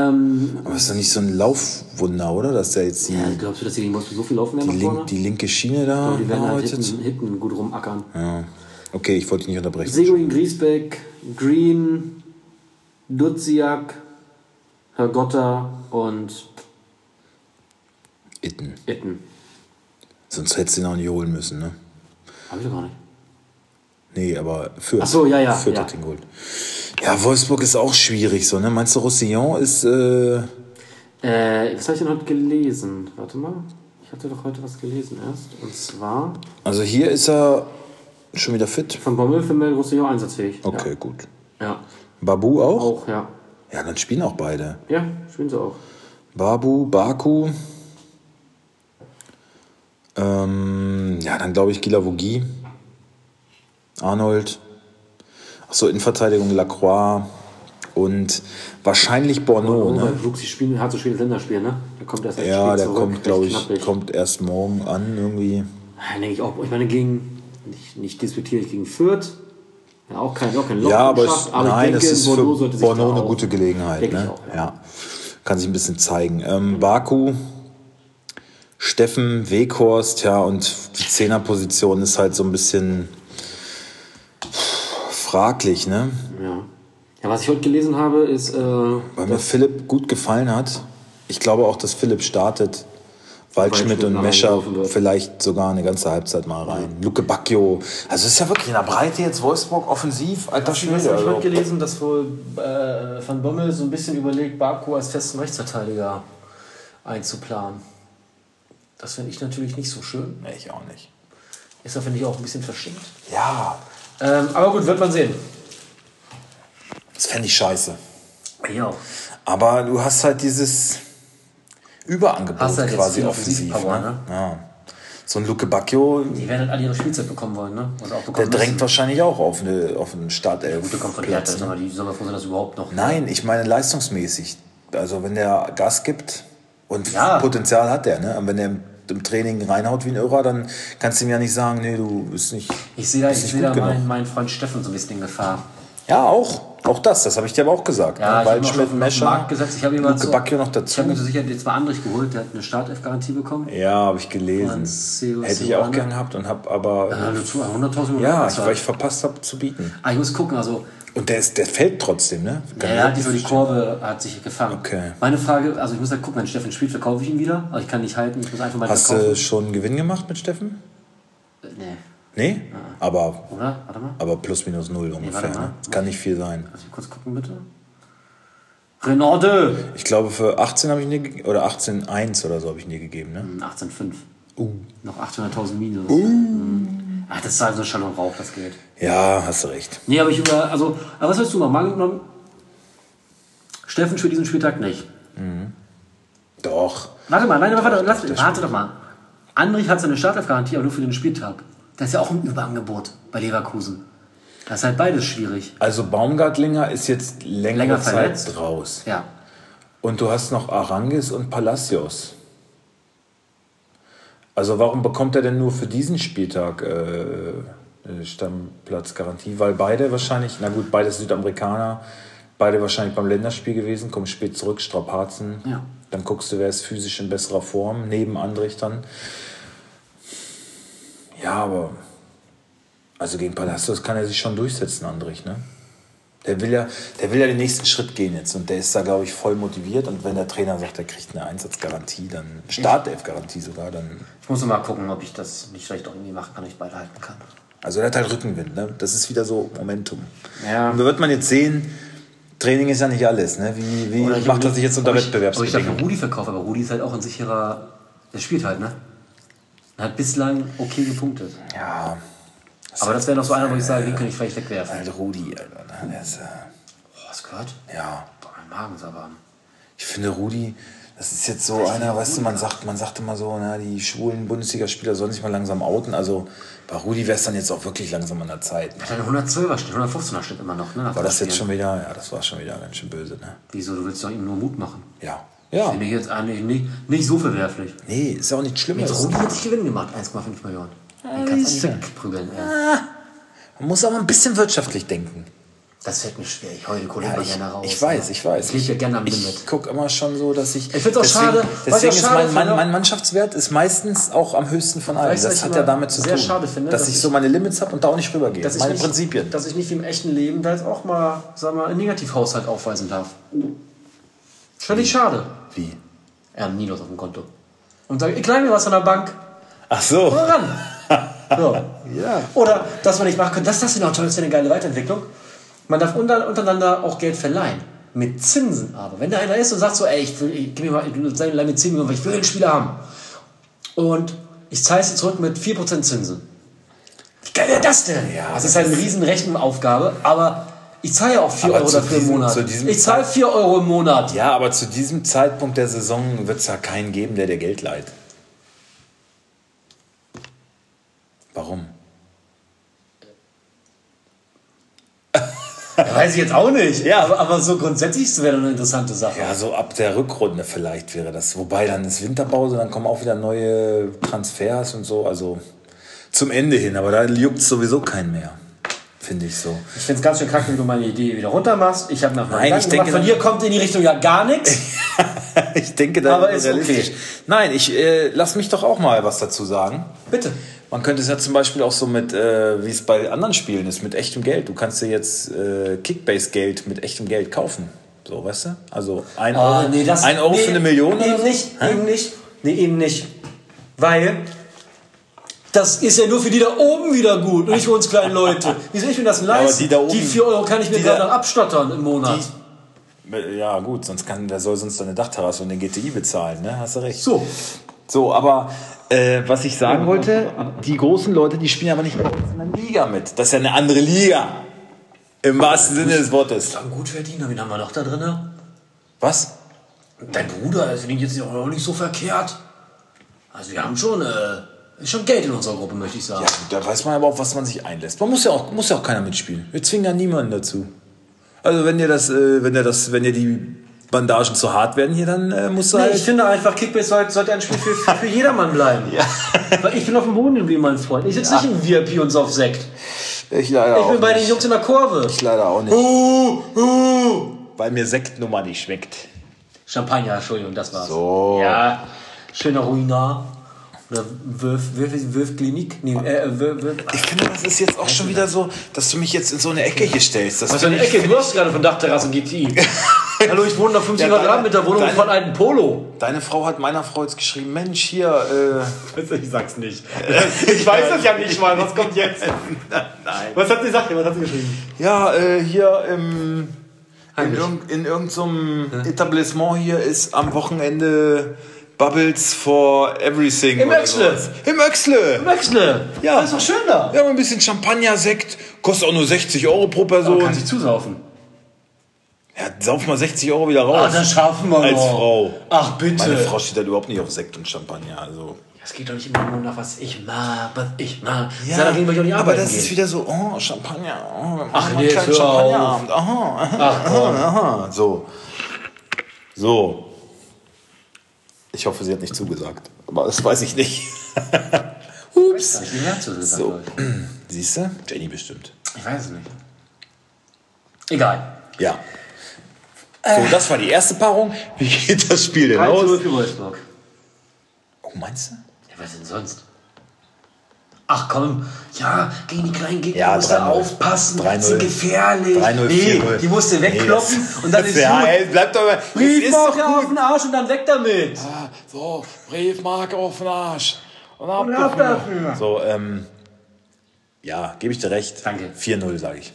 Ähm, Aber ist doch nicht so ein Laufwunder, oder? Dass der jetzt die, ja, glaubst du, dass die gegen Wolfsburg so viel laufen werden die, link, vorne? die linke Schiene da Aber die werden halt hinten, hinten gut rumackern. Ja. Okay, ich wollte dich nicht unterbrechen. Seguin Griesbeck, Green, Duziak, Hergotta und Itten. Itten. Sonst hättest du ihn auch nicht holen müssen, ne? Hab ich doch gar nicht. Nee, aber Fürth. Ach so, ja, ja, Fürth ja. hat ihn geholt. Ja, Wolfsburg ist auch schwierig so, ne? Meinst du, Roussillon ist. Äh, Äh, was habe ich denn heute gelesen? Warte mal. Ich hatte doch heute was gelesen erst. Und zwar also hier ist er schon wieder fit. von Bommel für Mel Roussillon einsatzfähig. Okay, gut. Ja. Ja. Babu auch? Auch, ja. Ja, dann spielen auch beide. Ja, spielen sie auch. Babu, Baku. Ähm, ja, dann glaube ich Gilavogi. Arnold. Achso, Innenverteidigung Lacroix. Und wahrscheinlich Borneau, Und ne? Luxi spielen, hat so schweres Länderspiel, ne? Der kommt erst echt Ja, der zurück, kommt, glaube ich, kommt erst morgen an irgendwie. Ja, denke ich auch. Ich meine, gegen, nicht, nicht disputiere ich gegen Fürth. Ja, auch kein, auch kein Loch Ja, aber, es, geschafft, aber nein, ich es denke, ist Bordeaux für sollte da eine gute Gelegenheit. Ne? ich auch, ja. ja. Kann sich ein bisschen zeigen. Ähm, Baku, Steffen, Weghorst, ja, und die Zehnerposition ist halt so ein bisschen fraglich, ne? Ja. ja, was ich heute gelesen habe, ist, äh, Weil mir Philipp gut gefallen hat. Ich glaube auch, dass Philipp startet. Waldschmidt und Mescher vielleicht sogar eine ganze Halbzeit mal rein. Luke Bacchio. Also es ist ja wirklich in der Breite jetzt Wolfsburg offensiv. Alter Schwede. habe ich Also. heute gelesen, dass wohl äh, Van Bommel so ein bisschen überlegt, Baku als festen Rechtsverteidiger einzuplanen. Das finde ich natürlich nicht so schön. Nee, ich auch nicht. Ist da, finde ich, auch ein bisschen verschenkt. Ja, Ähm, aber gut, wird man sehen. das fände ich scheiße. Ja. Aber du hast halt dieses Überangebot Hast halt quasi offensiv. Offensivpower, ne? ne? Ja. So ein Luke Bacchio, Die werden halt alle ihre Spielzeit bekommen wollen, ne? Der bekommen drängt müssen. wahrscheinlich auch auf, eine, auf einen Startelf. Gute kommt von mal, die sollen wir froh dass überhaupt noch. Nein, ich meine leistungsmäßig. Also wenn der Gas gibt und Ja. Potenzial hat der, ne? Und wenn der im, Training reinhaut wie ein Irrer, dann kannst du ihm ja nicht sagen, nee, du bist nicht. Ich sehe da, ich nicht da meinen, meinen Freund Steffen so ein bisschen in Gefahr. Ja, auch. Auch das, das habe ich dir aber auch gesagt. Ja, ne? ich habe noch Waldschmidt, Mescher, Markt. Ich habe Luke so- Bacchio noch Ich habe dazu. mir so sicher jetzt mal Andrich geholt, der hat eine Startelf-Garantie bekommen. Ja, habe ich gelesen. Hätte ich auch gern gehabt und habe aber. Ja, nur zu 100.000 Euro. Ja, ich, bezahlt. weil ich verpasst habe zu bieten. Ah, ich muss gucken, also Und der, ist, der fällt trotzdem, ne? Kann ja, ja, auch die, die Kurve hat sich gefangen. Okay. Meine Frage, also ich muss halt gucken, wenn Steffen spielt, verkaufe ich ihn wieder. Aber ich kann nicht halten, ich muss einfach mal Hast du schon einen Gewinn gemacht mit Steffen? nee, Nee? Aber, oder? Warte mal. aber plus minus null ungefähr. warte mal. ne? Kann nicht viel sein. Lass mich kurz gucken, bitte. Renorde! Ich glaube, für 18 habe ich nie oder 18,1 oder so habe ich nie gegeben, ne? 18,5. Uh. Noch 800.000 Minus. Mhm. Ach, das ist also Schall und Rauch, das geht. Ja, hast du recht. Nee, aber ich über. Also, aber was willst du machen? Mal angenommen, Steffen spielt diesen Spieltag nicht. Doch. Warte mal, nein, aber warte, lass, das warte doch mal. Andrich hat seine Startelf-Garantie, aber nur für den Spieltag. Das ist ja auch ein Überangebot bei Leverkusen. Das ist halt beides schwierig. Also Baumgartlinger ist jetzt längere Länger Zeit verletzt. raus. Ja. Und du hast noch Arangis und Palacios. Also warum bekommt er denn nur für diesen Spieltag äh, äh, Stammplatzgarantie? Weil beide wahrscheinlich, na gut, beide Südamerikaner, beide wahrscheinlich beim Länderspiel gewesen, kommen spät zurück, Strapazen. Ja. Dann guckst du, wer ist physisch in besserer Form, neben Andrich dann. Ja, aber also gegen Palacios kann er sich schon durchsetzen, Andrich, ne? Der will, ja, der will ja den nächsten Schritt gehen jetzt und der ist da, glaube ich, voll motiviert. Und wenn der Trainer sagt, er kriegt eine Einsatzgarantie, dann Startelf-Garantie sogar, dann. Ich muss mal gucken, ob ich das nicht vielleicht auch irgendwie machen kann, ob ich beide halten kann. Also der hat halt Rückenwind, ne? Das ist wieder so Momentum. Ja. Und da wird man jetzt sehen, Training ist ja nicht alles, ne? Wie, wie macht er sich jetzt unter ob ich- ich Wettbewerbsbedingungen? dafür Rudi verkaufe, aber Rudi ist halt auch ein sicherer. Der spielt halt, ne? Er hat bislang okay gepunktet. Ja, Aber das wäre noch so einer, wo ich sage, den könnte ich vielleicht wegwerfen. halt Rudi, Alter. Ne? Der ist, äh, Boah, hast du gehört? ja. Boah, mein Magen ist aber. Ich finde Rudi, das ist jetzt so einer, weißt du, man sagt, man sagt immer so, na, die schwulen Bundesligaspieler sollen sich mal langsam outen. Also bei Rudi wäre es dann jetzt auch wirklich langsam an der Zeit. Ne? Hat einen 112er Schnitt, 115er Schnitt immer noch, ne? War das jetzt schon wieder, ja, das war schon wieder ganz schön böse, ne? Wieso, du willst doch ihm nur Mut machen? Ja. Ja. Finde ich jetzt eigentlich nicht, nicht so verwerflich. Nee, ist ja auch nicht schlimm. Mit Rudi hat sich Gewinn gemacht, 1,5 Millionen. Den kannst du nicht wegprügeln, ey. Man muss aber ein bisschen wirtschaftlich denken. Das fällt mir schwer. Ich heule Kollegen Ja, mal ich, gerne raus. ich weiß, ich weiß. Ich lebe ja gerne am ich Limit. gucke immer schon so, dass ich. Ich find's auch deswegen, schade, ich Deswegen auch ist schade mein, mein, finde- mein Mannschaftswert ist meistens auch am höchsten von allen. Weißt Das ich hat ja damit zu sehr tun, schade finde, dass, dass ich ich- so meine Limits habe und da auch nicht rübergehe. Dass ich Meine nicht, Prinzipien. Dass ich nicht wie im echten Leben da jetzt auch mal, sag mal, einen Negativhaushalt aufweisen darf. Völlig schade. Wie? Er hat Minus auf dem Konto. Und sage, ich leih mir was von der Bank. Ach so. Ran. So. Ja. Oder, dass man nicht machen kann, das, das ist noch toll, das ist eine geile Weiterentwicklung. man darf unter, untereinander auch Geld verleihen. Mit Zinsen aber. Wenn da einer ist und sagt so, ey, ich will, ich, gib mir mal, leih mir 10 Millionen, weil ich will den Spieler haben. Und ich zahle es zurück mit 4% Zinsen. Wie geil wäre das denn? Ja, das ist halt eine riesen Rechenaufgabe, aber ich zahle ja auch 4 Aber Euro dafür im diesem- Monat. zu diesem Ich zahle 4 Euro im Monat. Ja, aber zu diesem Zeitpunkt der Saison wird es ja keinen geben, der dir Geld leiht. Warum? Ja, weiß ich jetzt auch nicht. Ja. Aber, aber so grundsätzlich wäre eine interessante Sache. Ja, so ab der Rückrunde vielleicht wäre das. Wobei dann ist Winterpause, dann kommen auch wieder neue Transfers und so. Also zum Ende hin, aber da juckt es sowieso keinen mehr. Finde ich so. Ich finde es ganz schön kacke, wie du meine Idee wieder runter machst. Ich habe nach Nein, ich denke, von dir kommt in die Richtung ja gar nichts. ich denke, da Aber ist okay. Nein, ich äh, lass mich doch auch mal was dazu sagen. Bitte. Man könnte es ja zum Beispiel auch so mit, äh, wie es bei anderen Spielen ist, mit echtem Geld. Du kannst dir jetzt äh, Kickbase-Geld mit echtem Geld kaufen. So, weißt du? Also ein Euro, Ah, nee, das, ein Euro nee, für eine Million Eben so? nicht, Hä? eben nicht. Nee, eben nicht. Weil das ist ja nur für die da oben wieder gut nicht für uns kleinen Leute. Wie soll ich mir das leisten? die da oben- 4 Euro kann ich mir die gerade noch abstottern im Monat. Ja, gut, sonst kann, wer soll sonst deine Dachterrasse und den GTI bezahlen, ne? Hast du recht. so. So, aber äh, was ich sagen wollte, die großen Leute, die spielen aber nicht in der Liga mit. Das ist ja eine andere Liga. Im wahrsten Sinne des Wortes. Dann gut Verdiener, wen haben wir noch da drin? Was? Dein Bruder, der verdient jetzt auch nicht so verkehrt. Also wir haben schon, äh, ist schon Geld in unserer Gruppe, möchte ich sagen. Ja, da weiß man aber auch, was man sich einlässt. Man muss ja auch, muss ja auch keiner mitspielen. Wir zwingen ja niemanden dazu. Also wenn dir das, äh, wenn dir das, wenn dir die Bandagen zu hart werden hier, dann äh, musst du Nee, halt. ich finde einfach, Kickbase sollte, sollte ein Spiel für, für, jedermann bleiben. Weil ich bin auf dem Boden geblieben, mein Freund. Ich sitze nicht im VIP und sauf Sekt. ich leider Ich bin bei den Jungs in der Kurve. Ich leider auch nicht. Weil mir Sektnummer nicht schmeckt. Champagner, Entschuldigung, das war's. So. Ja, schöner Ruinar. Oder Wölf, Wölf, Wölf-Klinik? Nee, äh, Wölf, Wölf. Ich finde, das ist jetzt auch schon wieder so, dass du mich jetzt in so eine Ecke hier stellst. Das Was für eine Ecke? Du hast gerade von Dachterrasse GTI. Hallo, ich wohne auf 50 Ja, deine- Quadratmeter Wohnung deine- von alten Polo. Deine Frau hat meiner Frau jetzt geschrieben, Mensch, hier, äh, Ich sag's nicht. Ich weiß das ja nicht mal. Was kommt jetzt? Nein. Was hat sie gesagt? Was hat sie geschrieben? Ja, äh, hier im, in, irgend, in irgendeinem Etablissement hier ist am Wochenende Bubbles for Everything. Im Öxle. sowas. Im Öxle. Wechsle. Ja. Das ist doch schön da. Wir haben ein bisschen Champagner-Sekt, kostet auch nur 60 Euro pro Person. Kann sich zusaufen. Ja, sauf mal 60 Euro wieder raus. Ah, das schaffen wir Als noch. Frau. Ach, bitte. Meine Frau steht halt überhaupt nicht auf Sekt und Champagner. Also. Es geht doch nicht immer nur nach was ich mag, was ich mag. Ja, dann gehen wir doch nicht aber das ist gehen. wieder so, oh, Champagner, oh, Ach, nee. Champagnerabend. Aha, aha, aha, aha. So. So. Ich hoffe, sie hat nicht zugesagt. Aber das weiß ich nicht. Ups. Ich gehört, so. So. Siehst du? Jenny bestimmt. Ich weiß es nicht. Egal. Ja. So, das war die erste Paarung. Wie geht das Spiel denn 3 aus? für Wolfsburg. Oh, meinst du? Ja, was denn sonst? Ach komm, ja, gegen die kleinen Gegner Ja, musst du 3-0. aufpassen, 3-0. sind gefährlich. 3-0, nee, 4-0. die musst du wegkloppen das- und dann ist ja, gut. ey, bleib doch mal. Briefmarke auf den Arsch und dann weg damit. So, Briefmarke auf den Arsch. Und ab, Und ab dafür. So, ähm, ja, gebe ich dir recht. Danke. 4-0, sage ich.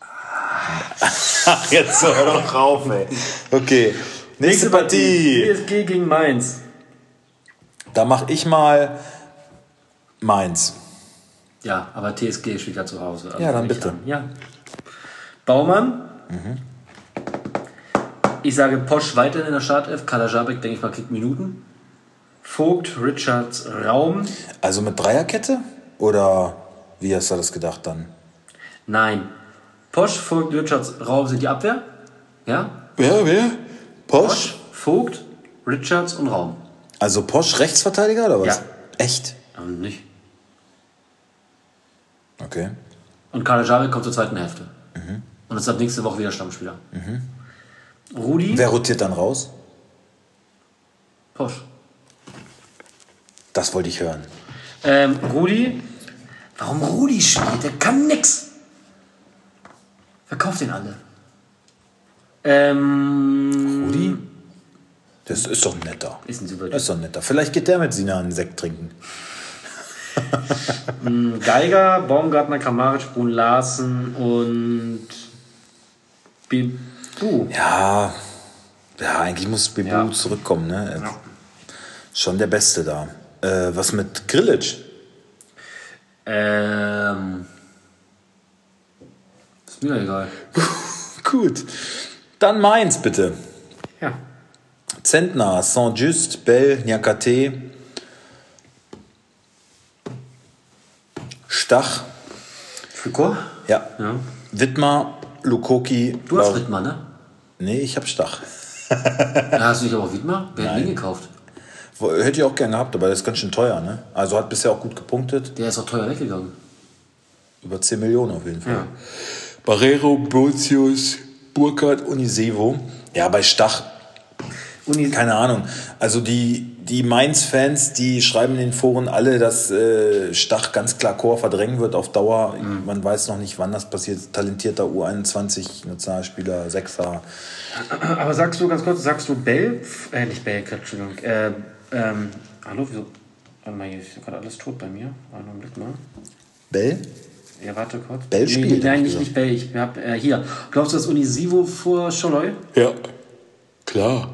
Ach, jetzt hör doch auf, ey. Okay, nächste Partie. PSG gegen Mainz. Da mache ich mal Mainz. Ja, aber TSG spielt ja zu Hause. also Ja, dann bitte. an. Ja. Baumann. Ich sage Posch weiterhin in der Startelf. Kalajabek, denke ich mal, kriegt Minuten. Vogt, Richards, Raum. Also mit Dreierkette? Oder wie hast du das gedacht dann? Nein. Posch, Vogt, Richards, Raum sind die Abwehr. Ja. Wer, wer? Posch? Posch, Vogt, Richards und Raum. Also Posch Rechtsverteidiger oder was? Ja. Echt? Und nicht. Okay. Und Kalajabek kommt zur zweiten Hälfte. Und ist ab nächste Woche wieder Stammspieler. Rudi, Wer rotiert dann raus? Posch. Das wollte ich hören. Ähm, Rudi. Warum Rudi spielt? Der kann nix. Verkauft den alle. Ähm, Rudi? Das ist doch netter. ist ein super Das ist doch netter. Vielleicht geht der mit Sina einen Sekt trinken. Geiger, Baumgartner, Kramaric, Brun Larsen und Bebu. Ja, ja, eigentlich muss Bebu Ja. zurückkommen, ne? Ja. Schon der Beste da. Äh, was mit Grillitsch? Ähm. Ist mir egal. Gut. Dann Mainz, bitte. Ja. Zentner, Saint-Just, Bell, Nyakate, Stach, Foucault? ja, Ja. Wittmer, Lukoki. Du hast Rittmann, ne? Nee, ich hab Stach. Ja, hast du nicht aber auch Wiedmer? Wer hat den gekauft? Hätte ich auch gern gehabt, aber das ist ganz schön teuer, ne? Also hat bisher auch gut gepunktet. Der ist auch teuer weggegangen. Über 10 Millionen auf jeden Fall. Ja. Barrero, Bozius, Burkhardt, Unisevo. Ja, bei Stach, Uni keine Ahnung. Also die, die Mainz-Fans, die schreiben in den Foren alle, dass äh, Stach ganz klar Chor verdrängen wird auf Dauer. Mhm. Man weiß noch nicht, wann das passiert. Talentierter U21-Nationalspieler, Sechser. Aber sagst du ganz kurz, sagst du Bell? Äh, nicht Bell, Entschuldigung. Äh, ähm, hallo, wieso? Warte mal, hier ist gerade alles tot bei mir. Einen Augenblick mal. Bell? Ja, warte kurz. Bell Nee, spielt, hab nein, ich nicht, nicht Bell. Ich hab, äh, hier. Glaubst du, dass Unisivo vor Scholloy? Ja, klar.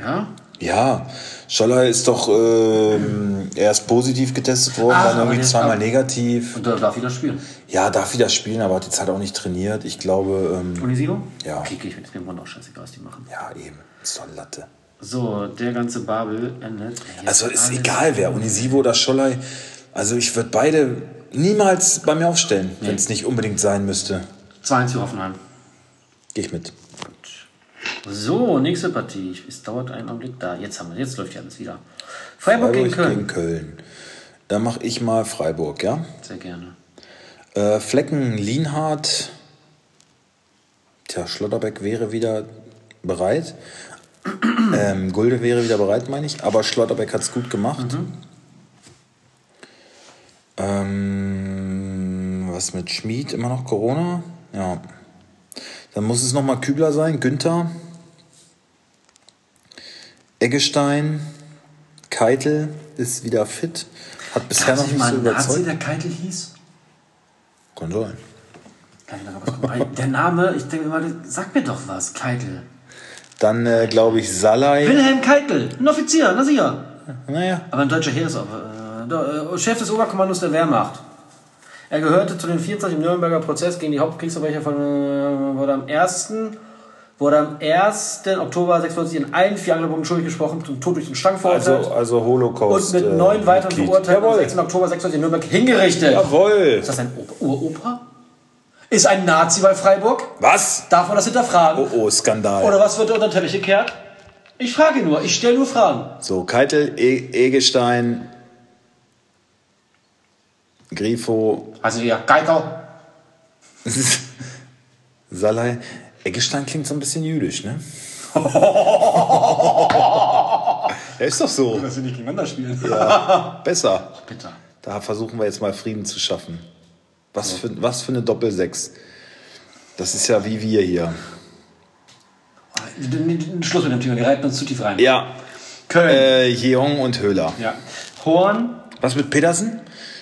Ja? Ja, Scholler ist doch ähm, erst positiv getestet worden, Ah, dann irgendwie zweimal negativ. Und da darf wieder spielen. Ja, darf wieder spielen, aber hat jetzt halt auch nicht trainiert. Ich glaube, ähm, Unisivo? Ja. Okay, okay, ich im Grunde auch scheißegal, was die machen. ja, eben. Ist doch Latte. So, der ganze Babel endet. Also ist egal wer, Unisivo oder Schollei. Also ich würde beide niemals bei mir aufstellen, wenn es nicht unbedingt sein müsste. 2-1 für Hoffenheim. Gehe ich mit. So, nächste Partie. Es dauert einen Augenblick da. Jetzt haben wir, jetzt läuft ja alles wieder. Freiburg, gegen Köln. gegen Köln. Da mache ich mal Freiburg, ja? Sehr gerne. Äh, Flecken, Lienhardt. Tja, Schlotterbeck wäre wieder bereit. ähm, Gulde wäre wieder bereit, meine ich. Aber Schlotterbeck hat es gut gemacht. Ähm, was mit Schmid? Immer noch Corona? Ja. Dann muss es nochmal Kübler sein. Günther. Eggestein. Keitel ist wieder fit. Hat bisher noch nicht so einen Nazi, überzeugt. der Keitel hieß? Kann sein. Der Name, ich denke immer, sag mir doch was, Keitel. Dann äh, glaube ich Salai. Wilhelm Keitel, ein Offizier, na sicher. Naja, Aber ein deutscher Heer ist äh, äh, Chef des Oberkommandos der Wehrmacht. Er gehörte zu den 24 im Nürnberger Prozess gegen die Hauptkriegsverbrecher von äh, wurde am 1. wurde am 1. Oktober 96 in allen vier Anklagepunkten schuldig gesprochen, zum Tod durch den Stank verurteilt also, also Holocaust. und mit äh, neun weiteren Mitglied. Verurteilten am Jawohl. 16. Oktober 96 in Nürnberg hingerichtet. Jawohl. Ist das ein Opa- Uropa? Ist ein Nazi bei Freiburg? Was? Darf man das hinterfragen? Oh, oh, Skandal. Oder was wird unter den Teppich gekehrt? Ich frage nur, ich stelle nur Fragen. So, Keitel, e Egestein, Grifo, Also ja, Geitel. Salai. Eggestein klingt so ein bisschen jüdisch, ne? Er ist doch so. Dass wir nicht gegeneinander spielen. Besser. Bitte. Da versuchen wir jetzt mal Frieden zu schaffen. Was für, was für eine Doppel-Sechs. Das ist ja wie wir hier. Schluss mit dem Thema, wir reiten uns zu tief rein. Ja. Köln. Äh, Jeong und Höhler. Ja. Horn. Was mit Petersen?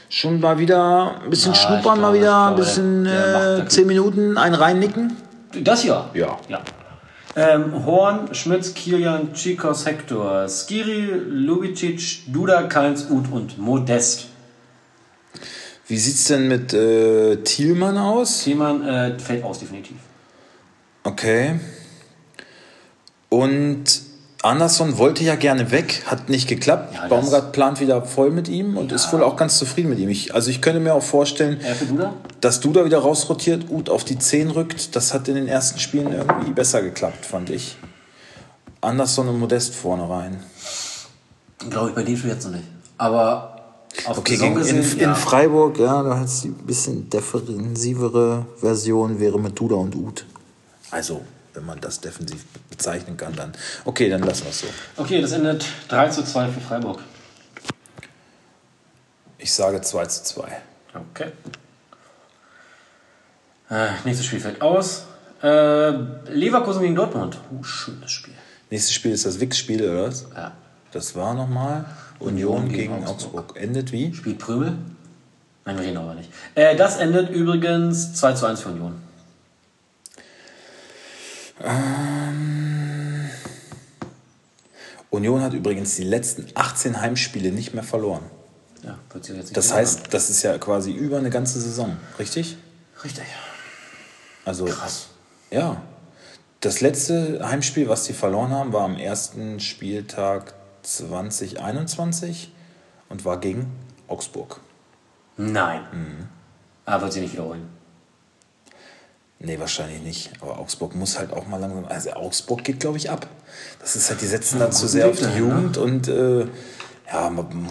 Schon mal wieder ein bisschen ich schnuppern, mal wieder ein bisschen äh, da- 10 Minuten, ein reinnicken. Das hier? Ja. ja. Ähm, Horn, Schmitz, Kilian, Chikos, Hector, Skiri, Lubicic, Duda, Kainz, Uth und Modest. Wie sieht's denn mit äh, Thielmann aus? Thiemann äh, fällt aus, definitiv. Okay. Und Anderson wollte ja gerne weg, hat nicht geklappt. Ja, Baumgart plant wieder voll mit ihm und ist wohl auch ganz zufrieden mit ihm. Ich, also ich könnte mir auch vorstellen, Duda? dass Duda wieder rausrotiert, Uth auf die 10 rückt. Das hat in den ersten Spielen irgendwie besser geklappt, fand ich. Anderson und Modest vorne rein. Glaube ich bei dem Spiel jetzt noch nicht. Aber auf Okay, gegen, in, in ja. Freiburg, ja, da hat's die bisschen defensivere Version wäre mit Duda und Uth. Also, wenn man das defensiv bezeichnen kann, dann. Okay, dann lassen wir es so. Okay, das endet 3 zu 2 für Freiburg. Ich sage 2 zu 2. Okay. Äh, nächstes Spiel fällt aus. Äh, Leverkusen gegen Dortmund. Uh, schönes Spiel. Nächstes Spiel ist das Wix-Spiel, oder was? Ja. Das war nochmal Union, gegen, Augsburg. Endet wie? Spielt Prömel? Nein, wir reden aber nicht. Äh, das endet übrigens 2 zu 1 für Union. Ähm, Union hat übrigens die letzten 18 Heimspiele nicht mehr verloren. Ja, Das heißt, das ist ja quasi über eine ganze Saison, richtig? Richtig. Also, Krass. ja. Das letzte Heimspiel, was sie verloren haben, war am ersten Spieltag 2021 und war gegen Augsburg. Nein. Mhm. Aber wird sie nicht wiederholen. Nee, wahrscheinlich nicht. Aber Augsburg muss halt auch mal langsam. Also Augsburg geht, glaube ich, ab. Das ist halt, die setzen da zu guten sehr auf die ne? Jugend und äh, ja,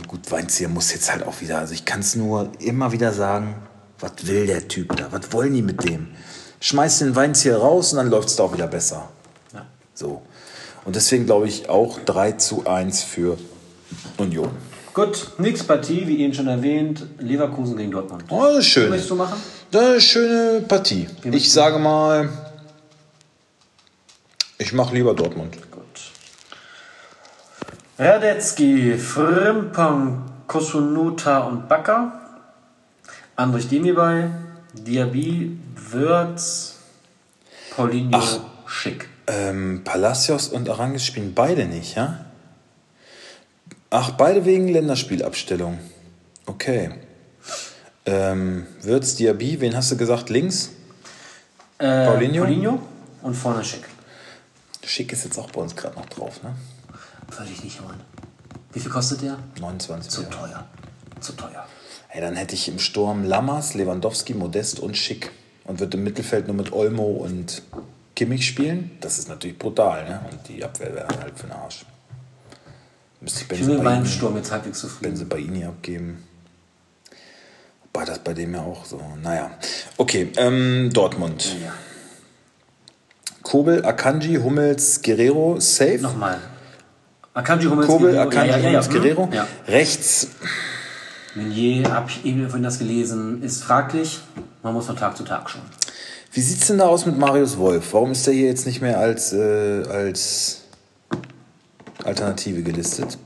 gut, Weinzierr muss jetzt halt auch wieder. Also ich kann es nur immer wieder sagen, was will der Typ da? Was wollen die mit dem? Schmeißt den Weinzierr raus und dann läuft es da auch wieder besser. Ja. So. Und deswegen glaube ich auch 3 zu 1 für Union. Gut, nächste Partie, wie eben schon erwähnt, Leverkusen gegen Dortmund. Oh, schön. Was möchtest du machen? Das ist eine schöne Partie. Ich sage mal, ich mache lieber Dortmund. Gut. Radetzky, Frimpong, Kosunuta und Bakker. Andrich Demirbay, Diaby, Würz, Paulinho, Ach. Schick. Ähm, Palacios und Arangis spielen beide nicht, ja? Ach, beide wegen Länderspielabstellung. Okay. Ähm, Wirtz, Diaby, wen hast du gesagt? Links? Äh, Paulinho? Paulinho und vorne Schick. Schick ist jetzt auch bei uns gerade noch drauf, ne? Würde ich nicht holen. Wie viel kostet der? 29. Zu ja. teuer. Zu teuer. Ey, dann hätte ich im Sturm Lammers, Lewandowski, Modest und Schick. Und würde im Mittelfeld nur mit Olmo und Kimmich spielen. Das ist natürlich brutal, ne? Und die Abwehr wäre halt für den Arsch. Müsste ich Ich bin mit meinem Sturm jetzt halbwegs zufrieden. Benzebaini abgeben. Wobei das bei dem ja auch so. Naja. Okay, ähm, Dortmund. Ja. Kobel, Akanji, Hummels, Guerrero, safe. Nochmal. Akanji Hummels. Kobel, Guerrero. Akanji, ja, ja, Hummels. Guerrero. Hm? Ja. Rechts, Meunier, hab ich eben vorhin das gelesen, ist fraglich. Man muss von Tag zu Tag schauen. Wie sieht's denn da aus mit Marius Wolf? Warum ist der hier jetzt nicht mehr als, äh, als Alternative gelistet?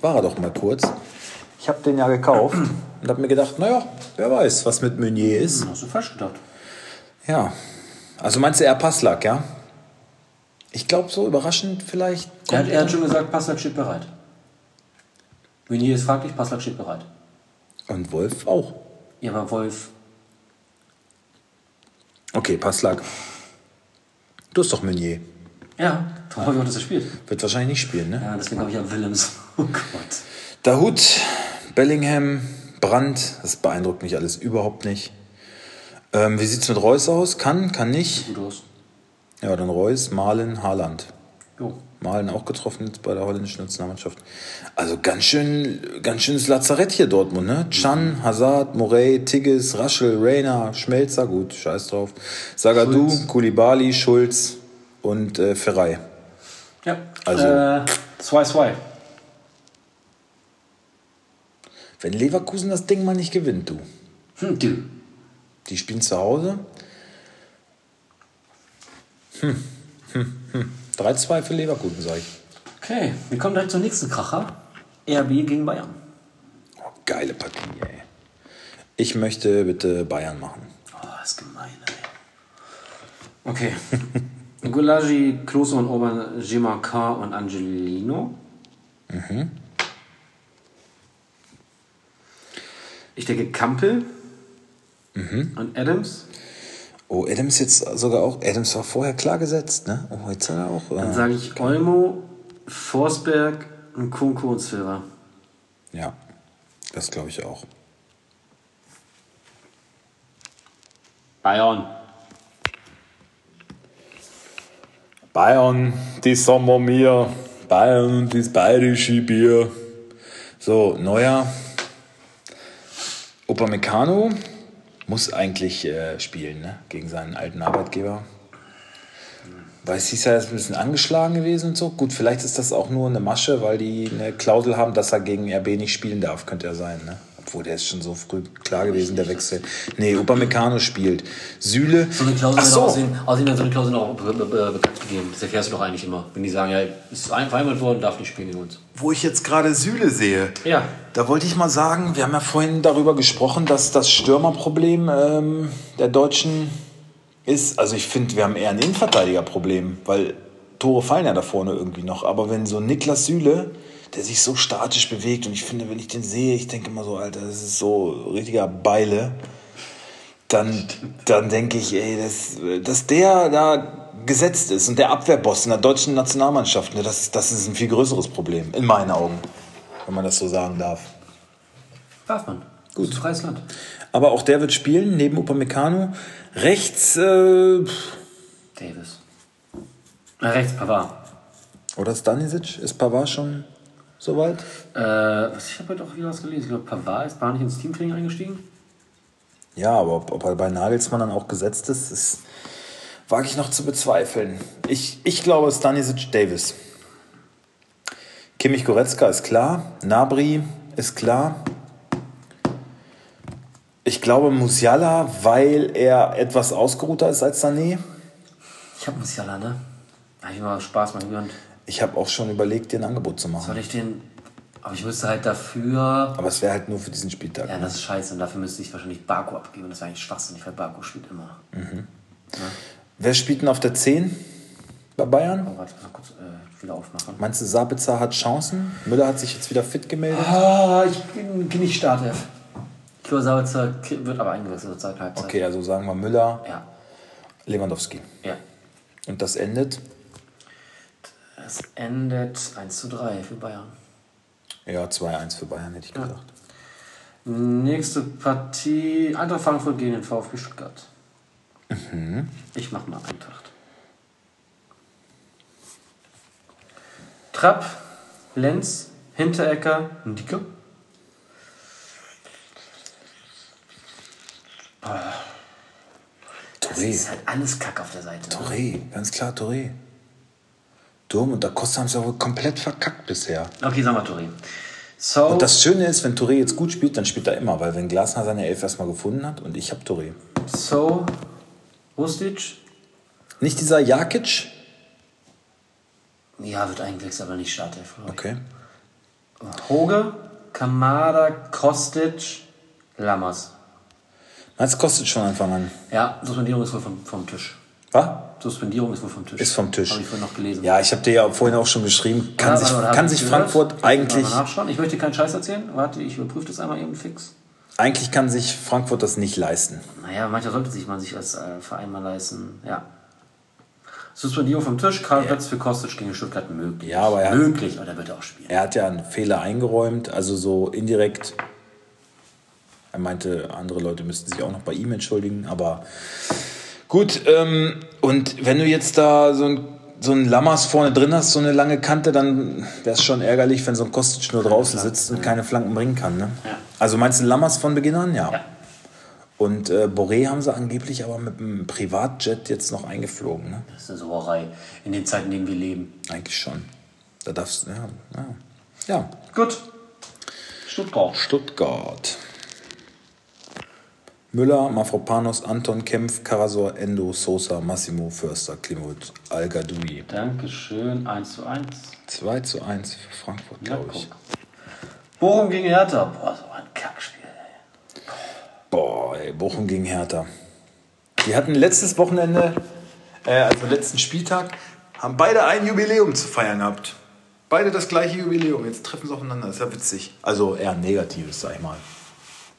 War er doch mal kurz. Ich habe den ja gekauft und habe mir gedacht, naja, wer weiß, was mit Meunier ist. Hm, Hast du falsch gedacht? Ja. Also meinst du eher Passlack, ja? Ich glaube, so überraschend vielleicht. Er hat, er hat schon gesagt, Passlack steht bereit. Meunier ist fraglich, Passlack steht bereit. Und Wolf auch. Ja, aber Wolf, Okay, Passlack. Du hast doch Meunier. ja, warum habe ich auch, dass er spielt? Wird wahrscheinlich nicht spielen, ne? Ja, deswegen habe ich ja Willems. Oh Gott. Dahut, Bellingham, Brandt, das beeindruckt mich alles überhaupt nicht. Ähm, wie sieht's mit Reus aus? Kann, kann nicht. Gut aus. Ja, dann Reus, Malen, Haaland. Jo. Malen auch getroffen jetzt bei der holländischen Nationalmannschaft. Also ganz schön, ganz schönes Lazarett hier Dortmund, ne? Chan, Hazard, Morey, Tigges, Raschel, Reina, Schmelzer, gut, scheiß drauf. Sagadou, Schulz. Koulibaly, Schulz und äh, Ferrei. Ja. Also- Äh, 2-2. Wenn Leverkusen das Ding mal nicht gewinnt, du. Hm, du. Die spielen zu Hause. Hm, hm, hm. 3-2 für Leverkusen, sag ich. Okay, wir kommen direkt zum nächsten Kracher. RB gegen Bayern. Oh, geile Partie, ey. Ich möchte bitte Bayern machen. Oh, das ist gemein, ey. Okay. Gulagi, Klose und Orban, Gimakar und Angelino. Ich denke Kampel und Adams. Oh, Adams jetzt sogar auch. Adams war vorher klar gesetzt, ne? Oh, jetzt hat er auch. Dann Äh, sage ich Olmo, Forsberg und Kunko und Silva. ja, das glaube ich auch. Bayern. Bayern, die Sommer mir. Bayern, das bayerische Bier. So, neuer. Upamecano muss eigentlich äh, spielen, ne? Gegen seinen alten Arbeitgeber. Weil es hieß ja, ist ein bisschen angeschlagen gewesen und so. Gut, vielleicht ist das auch nur eine Masche, weil die eine Klausel haben, dass er gegen RB nicht spielen darf, könnte er sein, ne? Obwohl der ist schon so früh klar gewesen, der Wechsel. Nee, Upamecano spielt. Süle. So eine Klausel Ach so. aussehen, außerdem hat so eine Klausel noch be- be- be- bekannt gegeben. Das erfährst du doch eigentlich immer. Wenn die sagen, ja, ist ein- vereinbart worden, darf nicht spielen gegen uns. Wo ich jetzt gerade Süle sehe. Ja. Da wollte ich mal sagen, wir haben ja vorhin darüber gesprochen, dass das Stürmerproblem ähm, der Deutschen ist, also ich finde, wir haben eher ein Innenverteidigerproblem, weil Tore fallen ja da vorne irgendwie noch. Aber wenn so Niklas Süle, der sich so statisch bewegt und ich finde, wenn ich den sehe, ich denke immer so, Alter, das ist so richtiger Beile, dann, dann denke ich, ey, dass, dass der da gesetzt ist und der Abwehrboss in der deutschen Nationalmannschaft, ne, das, das ist ein viel größeres Problem, in meinen Augen, wenn man das so sagen darf. Darf man. Gut. Das ist freies Land. Aber auch der wird spielen, neben Upamecano. Rechts, äh, Davis. Rechts Pavard. Oder Stanisic? Ist Pavard schon soweit? Äh, was, ich habe heute auch wieder was gelesen. Ich glaube, Pavard ist gar nicht ins Teamtraining eingestiegen. Ja, aber ob, ob er bei Nagelsmann dann auch gesetzt ist, ist wage ich noch zu bezweifeln. Ich, ich glaube Stanisic Davis. Kimmich Goretzka ist klar. Nabri ist klar. Ich glaube Musiala, weil er etwas ausgeruhter ist als Sané. Ich habe Musiala, ne? Da habe ich mal Spaß mal gegönnt. Ich habe auch schon überlegt, dir ein Angebot zu machen. Soll ich den. Aber ich müsste halt dafür. Aber es wäre halt nur für diesen Spieltag. Ja, das ist scheiße. Und dafür müsste ich wahrscheinlich Baku abgeben. Das wäre eigentlich schwachsinnig, weil Baku spielt immer. Mhm. Ja. Wer spielt denn auf der 10 bei Bayern? Oh, warte, mal kurz äh, wieder aufmachen. Meinst du, Sabitzer hat Chancen? Müller hat sich jetzt wieder fit gemeldet? Ah, ich bin, bin nicht Startelf. Kilo Sabitzer wird aber eingewechselt zur Halbzeit. Okay, also sagen wir Müller, Ja. Lewandowski. Ja. Und das endet? Es endet 1 zu 3 für Bayern. Ja, 2-1 für Bayern, hätte ich gesagt. Nächste Partie: Eintracht Frankfurt gegen den VfB Stuttgart. Mhm. Ich mach mal Eintracht. Trapp, Lenz, Hinterecker, Ndicke. Das Touré. ist halt alles Kack auf der Seite. ne? Touré, ganz klar Touré. Durm und Da Costa haben es ja wohl komplett verkackt bisher. Okay, sag mal Touré. So, Und das Schöne ist, wenn Touré jetzt gut spielt, dann spielt er immer, weil wenn Glasner seine Elf erstmal gefunden hat und ich habe Touré. so, Rustic. Nicht dieser Jakic? Ja, wird eingewechselt, aber nicht Startelf. Okay. Hoge, Kamada, Kostic, Lammers. Meinst du, kostet schon Anfang an? Ja, Suspendierung ist wohl vom, vom Tisch. Was? Suspendierung ist wohl vom Tisch. Ist vom Tisch. Habe ich vorhin noch gelesen. Ja, ich habe dir ja vorhin auch schon geschrieben, kann Ja, sich, warte, kann sich ich gehört? Frankfurt ich eigentlich, nachschauen. Ich möchte keinen Scheiß erzählen. Warte, ich überprüfe das einmal eben fix. eigentlich kann sich Frankfurt das nicht leisten. Naja, mancher sollte sich man sich als äh, Verein mal leisten. Ja. Suspendierung vom Tisch, Karl Plätz für Kostic gegen Stuttgart möglich. Ja, aber er- Möglich, aber der wird auch spielen. Er hat ja einen Fehler eingeräumt, also so indirekt. Er meinte, andere Leute müssten sich auch noch bei ihm entschuldigen, aber gut. Ähm, und wenn du jetzt da so ein, so ein Lammers vorne drin hast, so eine lange Kante, dann wäre es schon ärgerlich, wenn so ein Kostic nur draußen sitzt und keine Flanken bringen kann. Ne? Ja. Also meinst du Lammers von Beginn an? Ja. Ja. Und äh, Boré haben sie angeblich aber mit einem Privatjet jetzt noch eingeflogen. Ne? Das ist eine Sauerei in den Zeiten, in denen wir leben. Eigentlich schon. Da darfst du, ja, ja. Ja, Gut. Stuttgart. Stuttgart. Müller, Mafropanos, Anton Kempf, Karasor, Endo, Sosa, Massimo, Förster, Klimut, Al-Gadoui. Dankeschön. 1 zu 1. 2 zu 1 für Frankfurt, Ja, glaube ich. Bochum gegen Hertha. Boah, so ein Kackspiel. ey. Boah, ey, Bochum gegen Hertha. Die hatten letztes Wochenende, äh, also letzten Spieltag, haben beide ein Jubiläum zu feiern gehabt. Beide das gleiche Jubiläum. Jetzt treffen sie aufeinander. Das ist ja witzig. Also eher ein negatives, sag ich mal.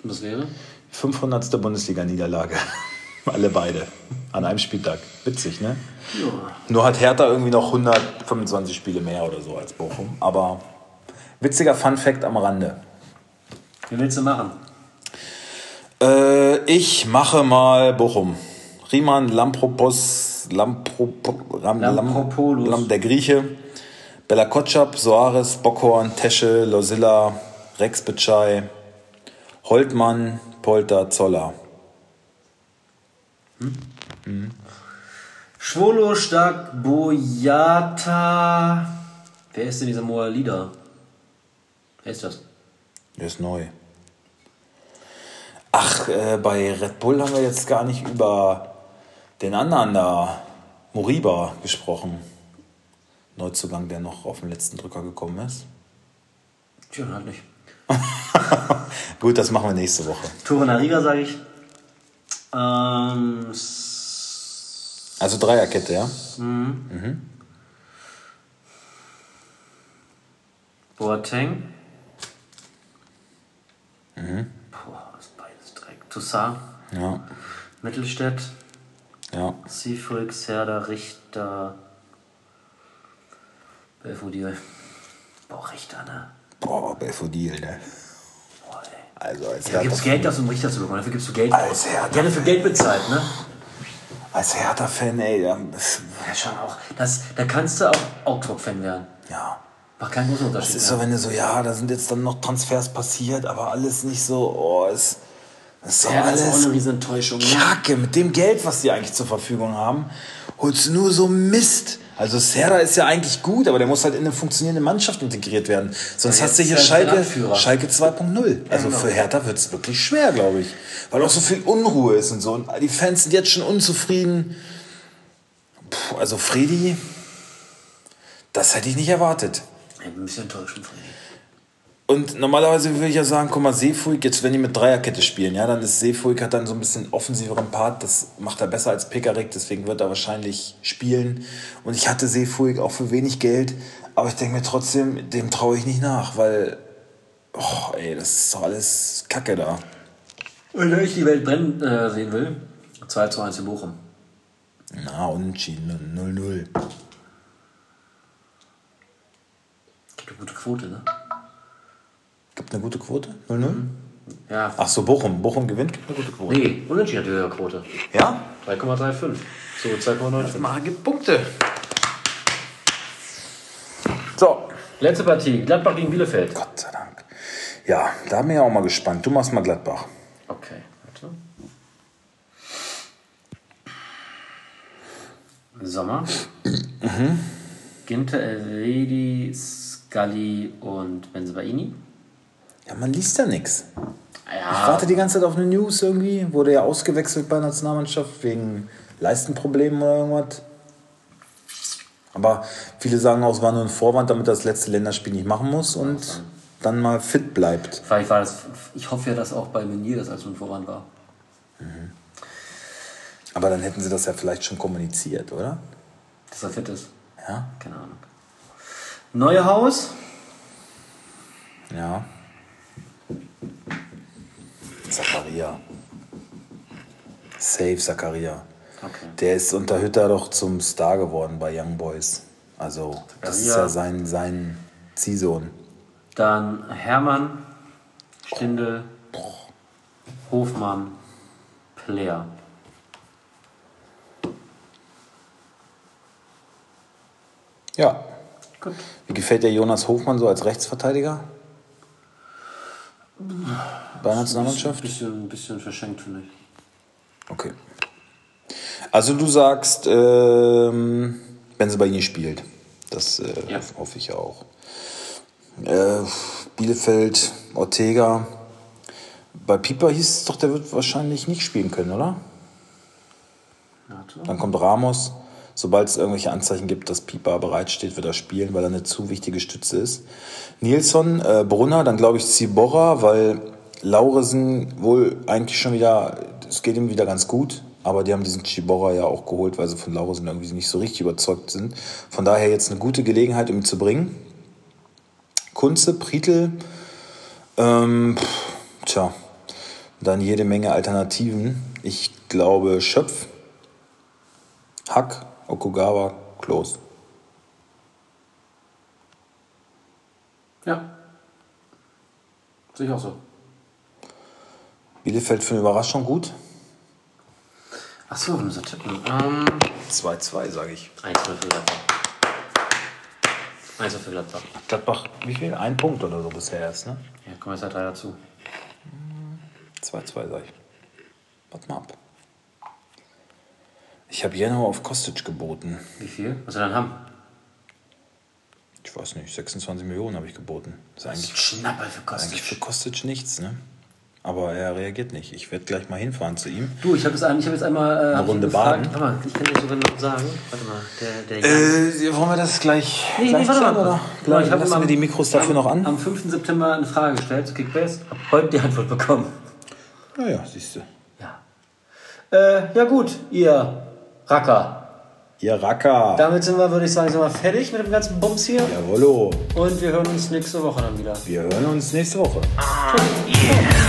Das wäre? 500. Bundesliga-Niederlage. Alle beide. An einem Spieltag. Witzig, ne? Ja. Nur hat Hertha irgendwie noch 125 Spiele mehr oder so als Bochum. Aber witziger Fun-Fact am Rande. Wie willst du machen? Äh, ich mache mal Bochum. Riemann, Lampropos, Lampro, Ram, Lam, Lampropoulos. Lam, der Grieche, Bella Kotschap, Soares, Bockhorn, Tesche, Losilla, Rex Bitschei, Holtmann, Polter, Zoller. Schwolo, Stark, Boyata. Wer ist denn dieser Moalida? Wer ist das? Der ist neu. Ach, äh, bei Red Bull haben wir jetzt gar nicht über den anderen da, Moriba, gesprochen. Neuzugang, der noch auf den letzten Drücker gekommen ist. Tja, halt nicht. Gut, das machen wir nächste Woche. Tore Nariga, sage ich. Ähm, Also Dreierkette, ja? Boateng. Boah, das ist beides Dreck. Toussaint, Ja. Mittelstädt, Ja. Seefolk, Serda, Richter, Belfodil. Boah, Richter, ne? Boah, Belfodil, ne? Also als Da gibt's Geld, das um Richter zu bekommen. Dafür gibst du Geld aus. Haben dafür Geld bezahlt, ne? als Hertha-Fan, ey, ja, das- Ja, schon auch. Das, da kannst du auch Augsburg-Fan werden. ja. Macht keinen großen Das Unterschied. ist so, wenn du so, ja, da sind jetzt dann noch Transfers passiert, aber alles nicht so, oh, es es ist doch ja, das ist auch alles eine Riesenenttäuschung. Ne? Kacke. Mit dem Geld, was die eigentlich zur Verfügung haben, holst du nur so Mist. Also Serra ist ja eigentlich gut, aber der muss halt in eine funktionierende Mannschaft integriert werden. Sonst Ja, hast du hier er Schalke. Schalke 2.0. Also genau. für Hertha wird es wirklich schwer, glaube ich. Weil auch so viel Unruhe ist und so. Und die Fans sind jetzt schon unzufrieden. Puh, also Fredi, das hätte ich nicht erwartet. Ich bin ein bisschen enttäuscht von Freddy. Und normalerweise würde ich ja sagen, guck mal, Seefuig, jetzt wenn die mit Dreierkette spielen, ja, dann ist Seefuig hat dann so ein bisschen offensiveren Part, das macht er besser als Pekarik, deswegen wird er wahrscheinlich spielen. Und ich hatte Seefuig auch für wenig Geld, aber ich denke mir trotzdem, dem traue ich nicht nach, weil, oh, ey, das ist doch alles Kacke da. Wenn ich die Welt brennen äh, sehen will, 2 zu 1 in Bochum. Na, unentschieden, 0-0. Gibt eine gute Quote, ne? Gibt eine gute Quote? 0-0? Ja. Ach so, Bochum. Bochum gewinnt, gibt eine gute Quote. Nee, unentschieden hat die höhere Quote. Ja? 3,35. So, 2,95. Mal gibt Punkte. So, Letzte Partie, Gladbach gegen Bielefeld. Gott sei Dank. Ja, da bin ich auch mal gespannt. Du machst mal Gladbach. Okay, warte. Sommer. Ginter, Elvedi, Scully und Benzebaini. Ja, man liest ja nichts. Ich Ja, warte die ganze Zeit auf eine News irgendwie. Wurde ja ausgewechselt bei der Nationalmannschaft wegen Leistenproblemen oder irgendwas. Aber viele sagen auch, es war nur ein Vorwand, damit das letzte Länderspiel nicht machen muss und dann mal fit bleibt. vielleicht war das, ich hoffe ja, dass auch bei Menier das als ein Vorwand war. Aber dann hätten sie das ja vielleicht schon kommuniziert, oder? Dass er fit ist. Ja. Keine Ahnung. Neuhaus. Ja. Zakaria. Safe Zakaria. Okay. Der ist unter Hütter doch zum Star geworden bei Young Boys. Also, das ist ja sein, sein Ziehsohn. Dann Hermann, Stindel, Hofmann, Player. Ja. Gut. Wie gefällt der Jonas Hofmann so als Rechtsverteidiger? Bei Nationalmannschaft? Bisschen, bisschen verschenkt, finde ich. Okay. Also du sagst, ähm, wenn sie bei Ihnen spielt. Das äh, Ja. hoffe ich auch. Äh, Bielefeld, Ortega. Bei Pieper hieß es doch, der wird wahrscheinlich nicht spielen können, oder? Dann kommt Ramos. Sobald es irgendwelche Anzeichen gibt, dass Pieper bereitsteht, wird er spielen, weil er eine zu wichtige Stütze ist. Nilsson, äh, Brunner, dann glaube ich Ziborra, weil Lauresen wohl eigentlich schon wieder, es geht ihm wieder ganz gut, aber die haben diesen Ciborra ja auch geholt, weil sie von Lauresen irgendwie nicht so richtig überzeugt sind. Von daher jetzt eine gute Gelegenheit, um ihn zu bringen. Kunze, Prietl, ähm, tja, dann jede Menge Alternativen. Ich glaube Schöpf, Hack, Okugawa, Klos. Ja. Sehe ich auch so. Bielefeld für eine Überraschung gut. Achso, wir müssen tippen. Ähm, 2-2, sage ich. 1 für Gladbach. 1 für Gladbach. Gladbach, wie viel? Ein Punkt oder so bisher erst, ne? Ja, kommen jetzt halt drei dazu. 2-2, sage ich. Warte mal ab. Ich habe Jeno auf Kostic geboten. Wie viel? Was wir dann haben? Ich weiß nicht, 26 Millionen habe ich geboten. Das ist Das ist eigentlich, ein Schnapper für eigentlich für Kostic. Kostic nichts, ne? Aber er reagiert nicht. Ich werde gleich mal hinfahren zu ihm. Du, ich habe jetzt, ein- ich hab jetzt einmal. Äh, ihn Runde baden. Warte mal, ich kann dir sogar noch sagen. Warte mal, der. der Äh, wollen wir das gleich, Nee, gleich nee, warte mal. oder? Mal, ich hab Lassen ihm wir am- die Mikros dafür am, noch an? Am 5. September eine Frage gestellt zu Kickbase. Hab heute die Antwort bekommen. Naja, siehst du. Ja. Äh, ja gut, ihr Racker. Ihr Racker. Damit sind wir, würde ich sagen, sind wir fertig mit dem ganzen Bums hier. Jawollo. Und wir hören uns nächste Woche dann wieder. Wir hören uns nächste Woche. Yeah.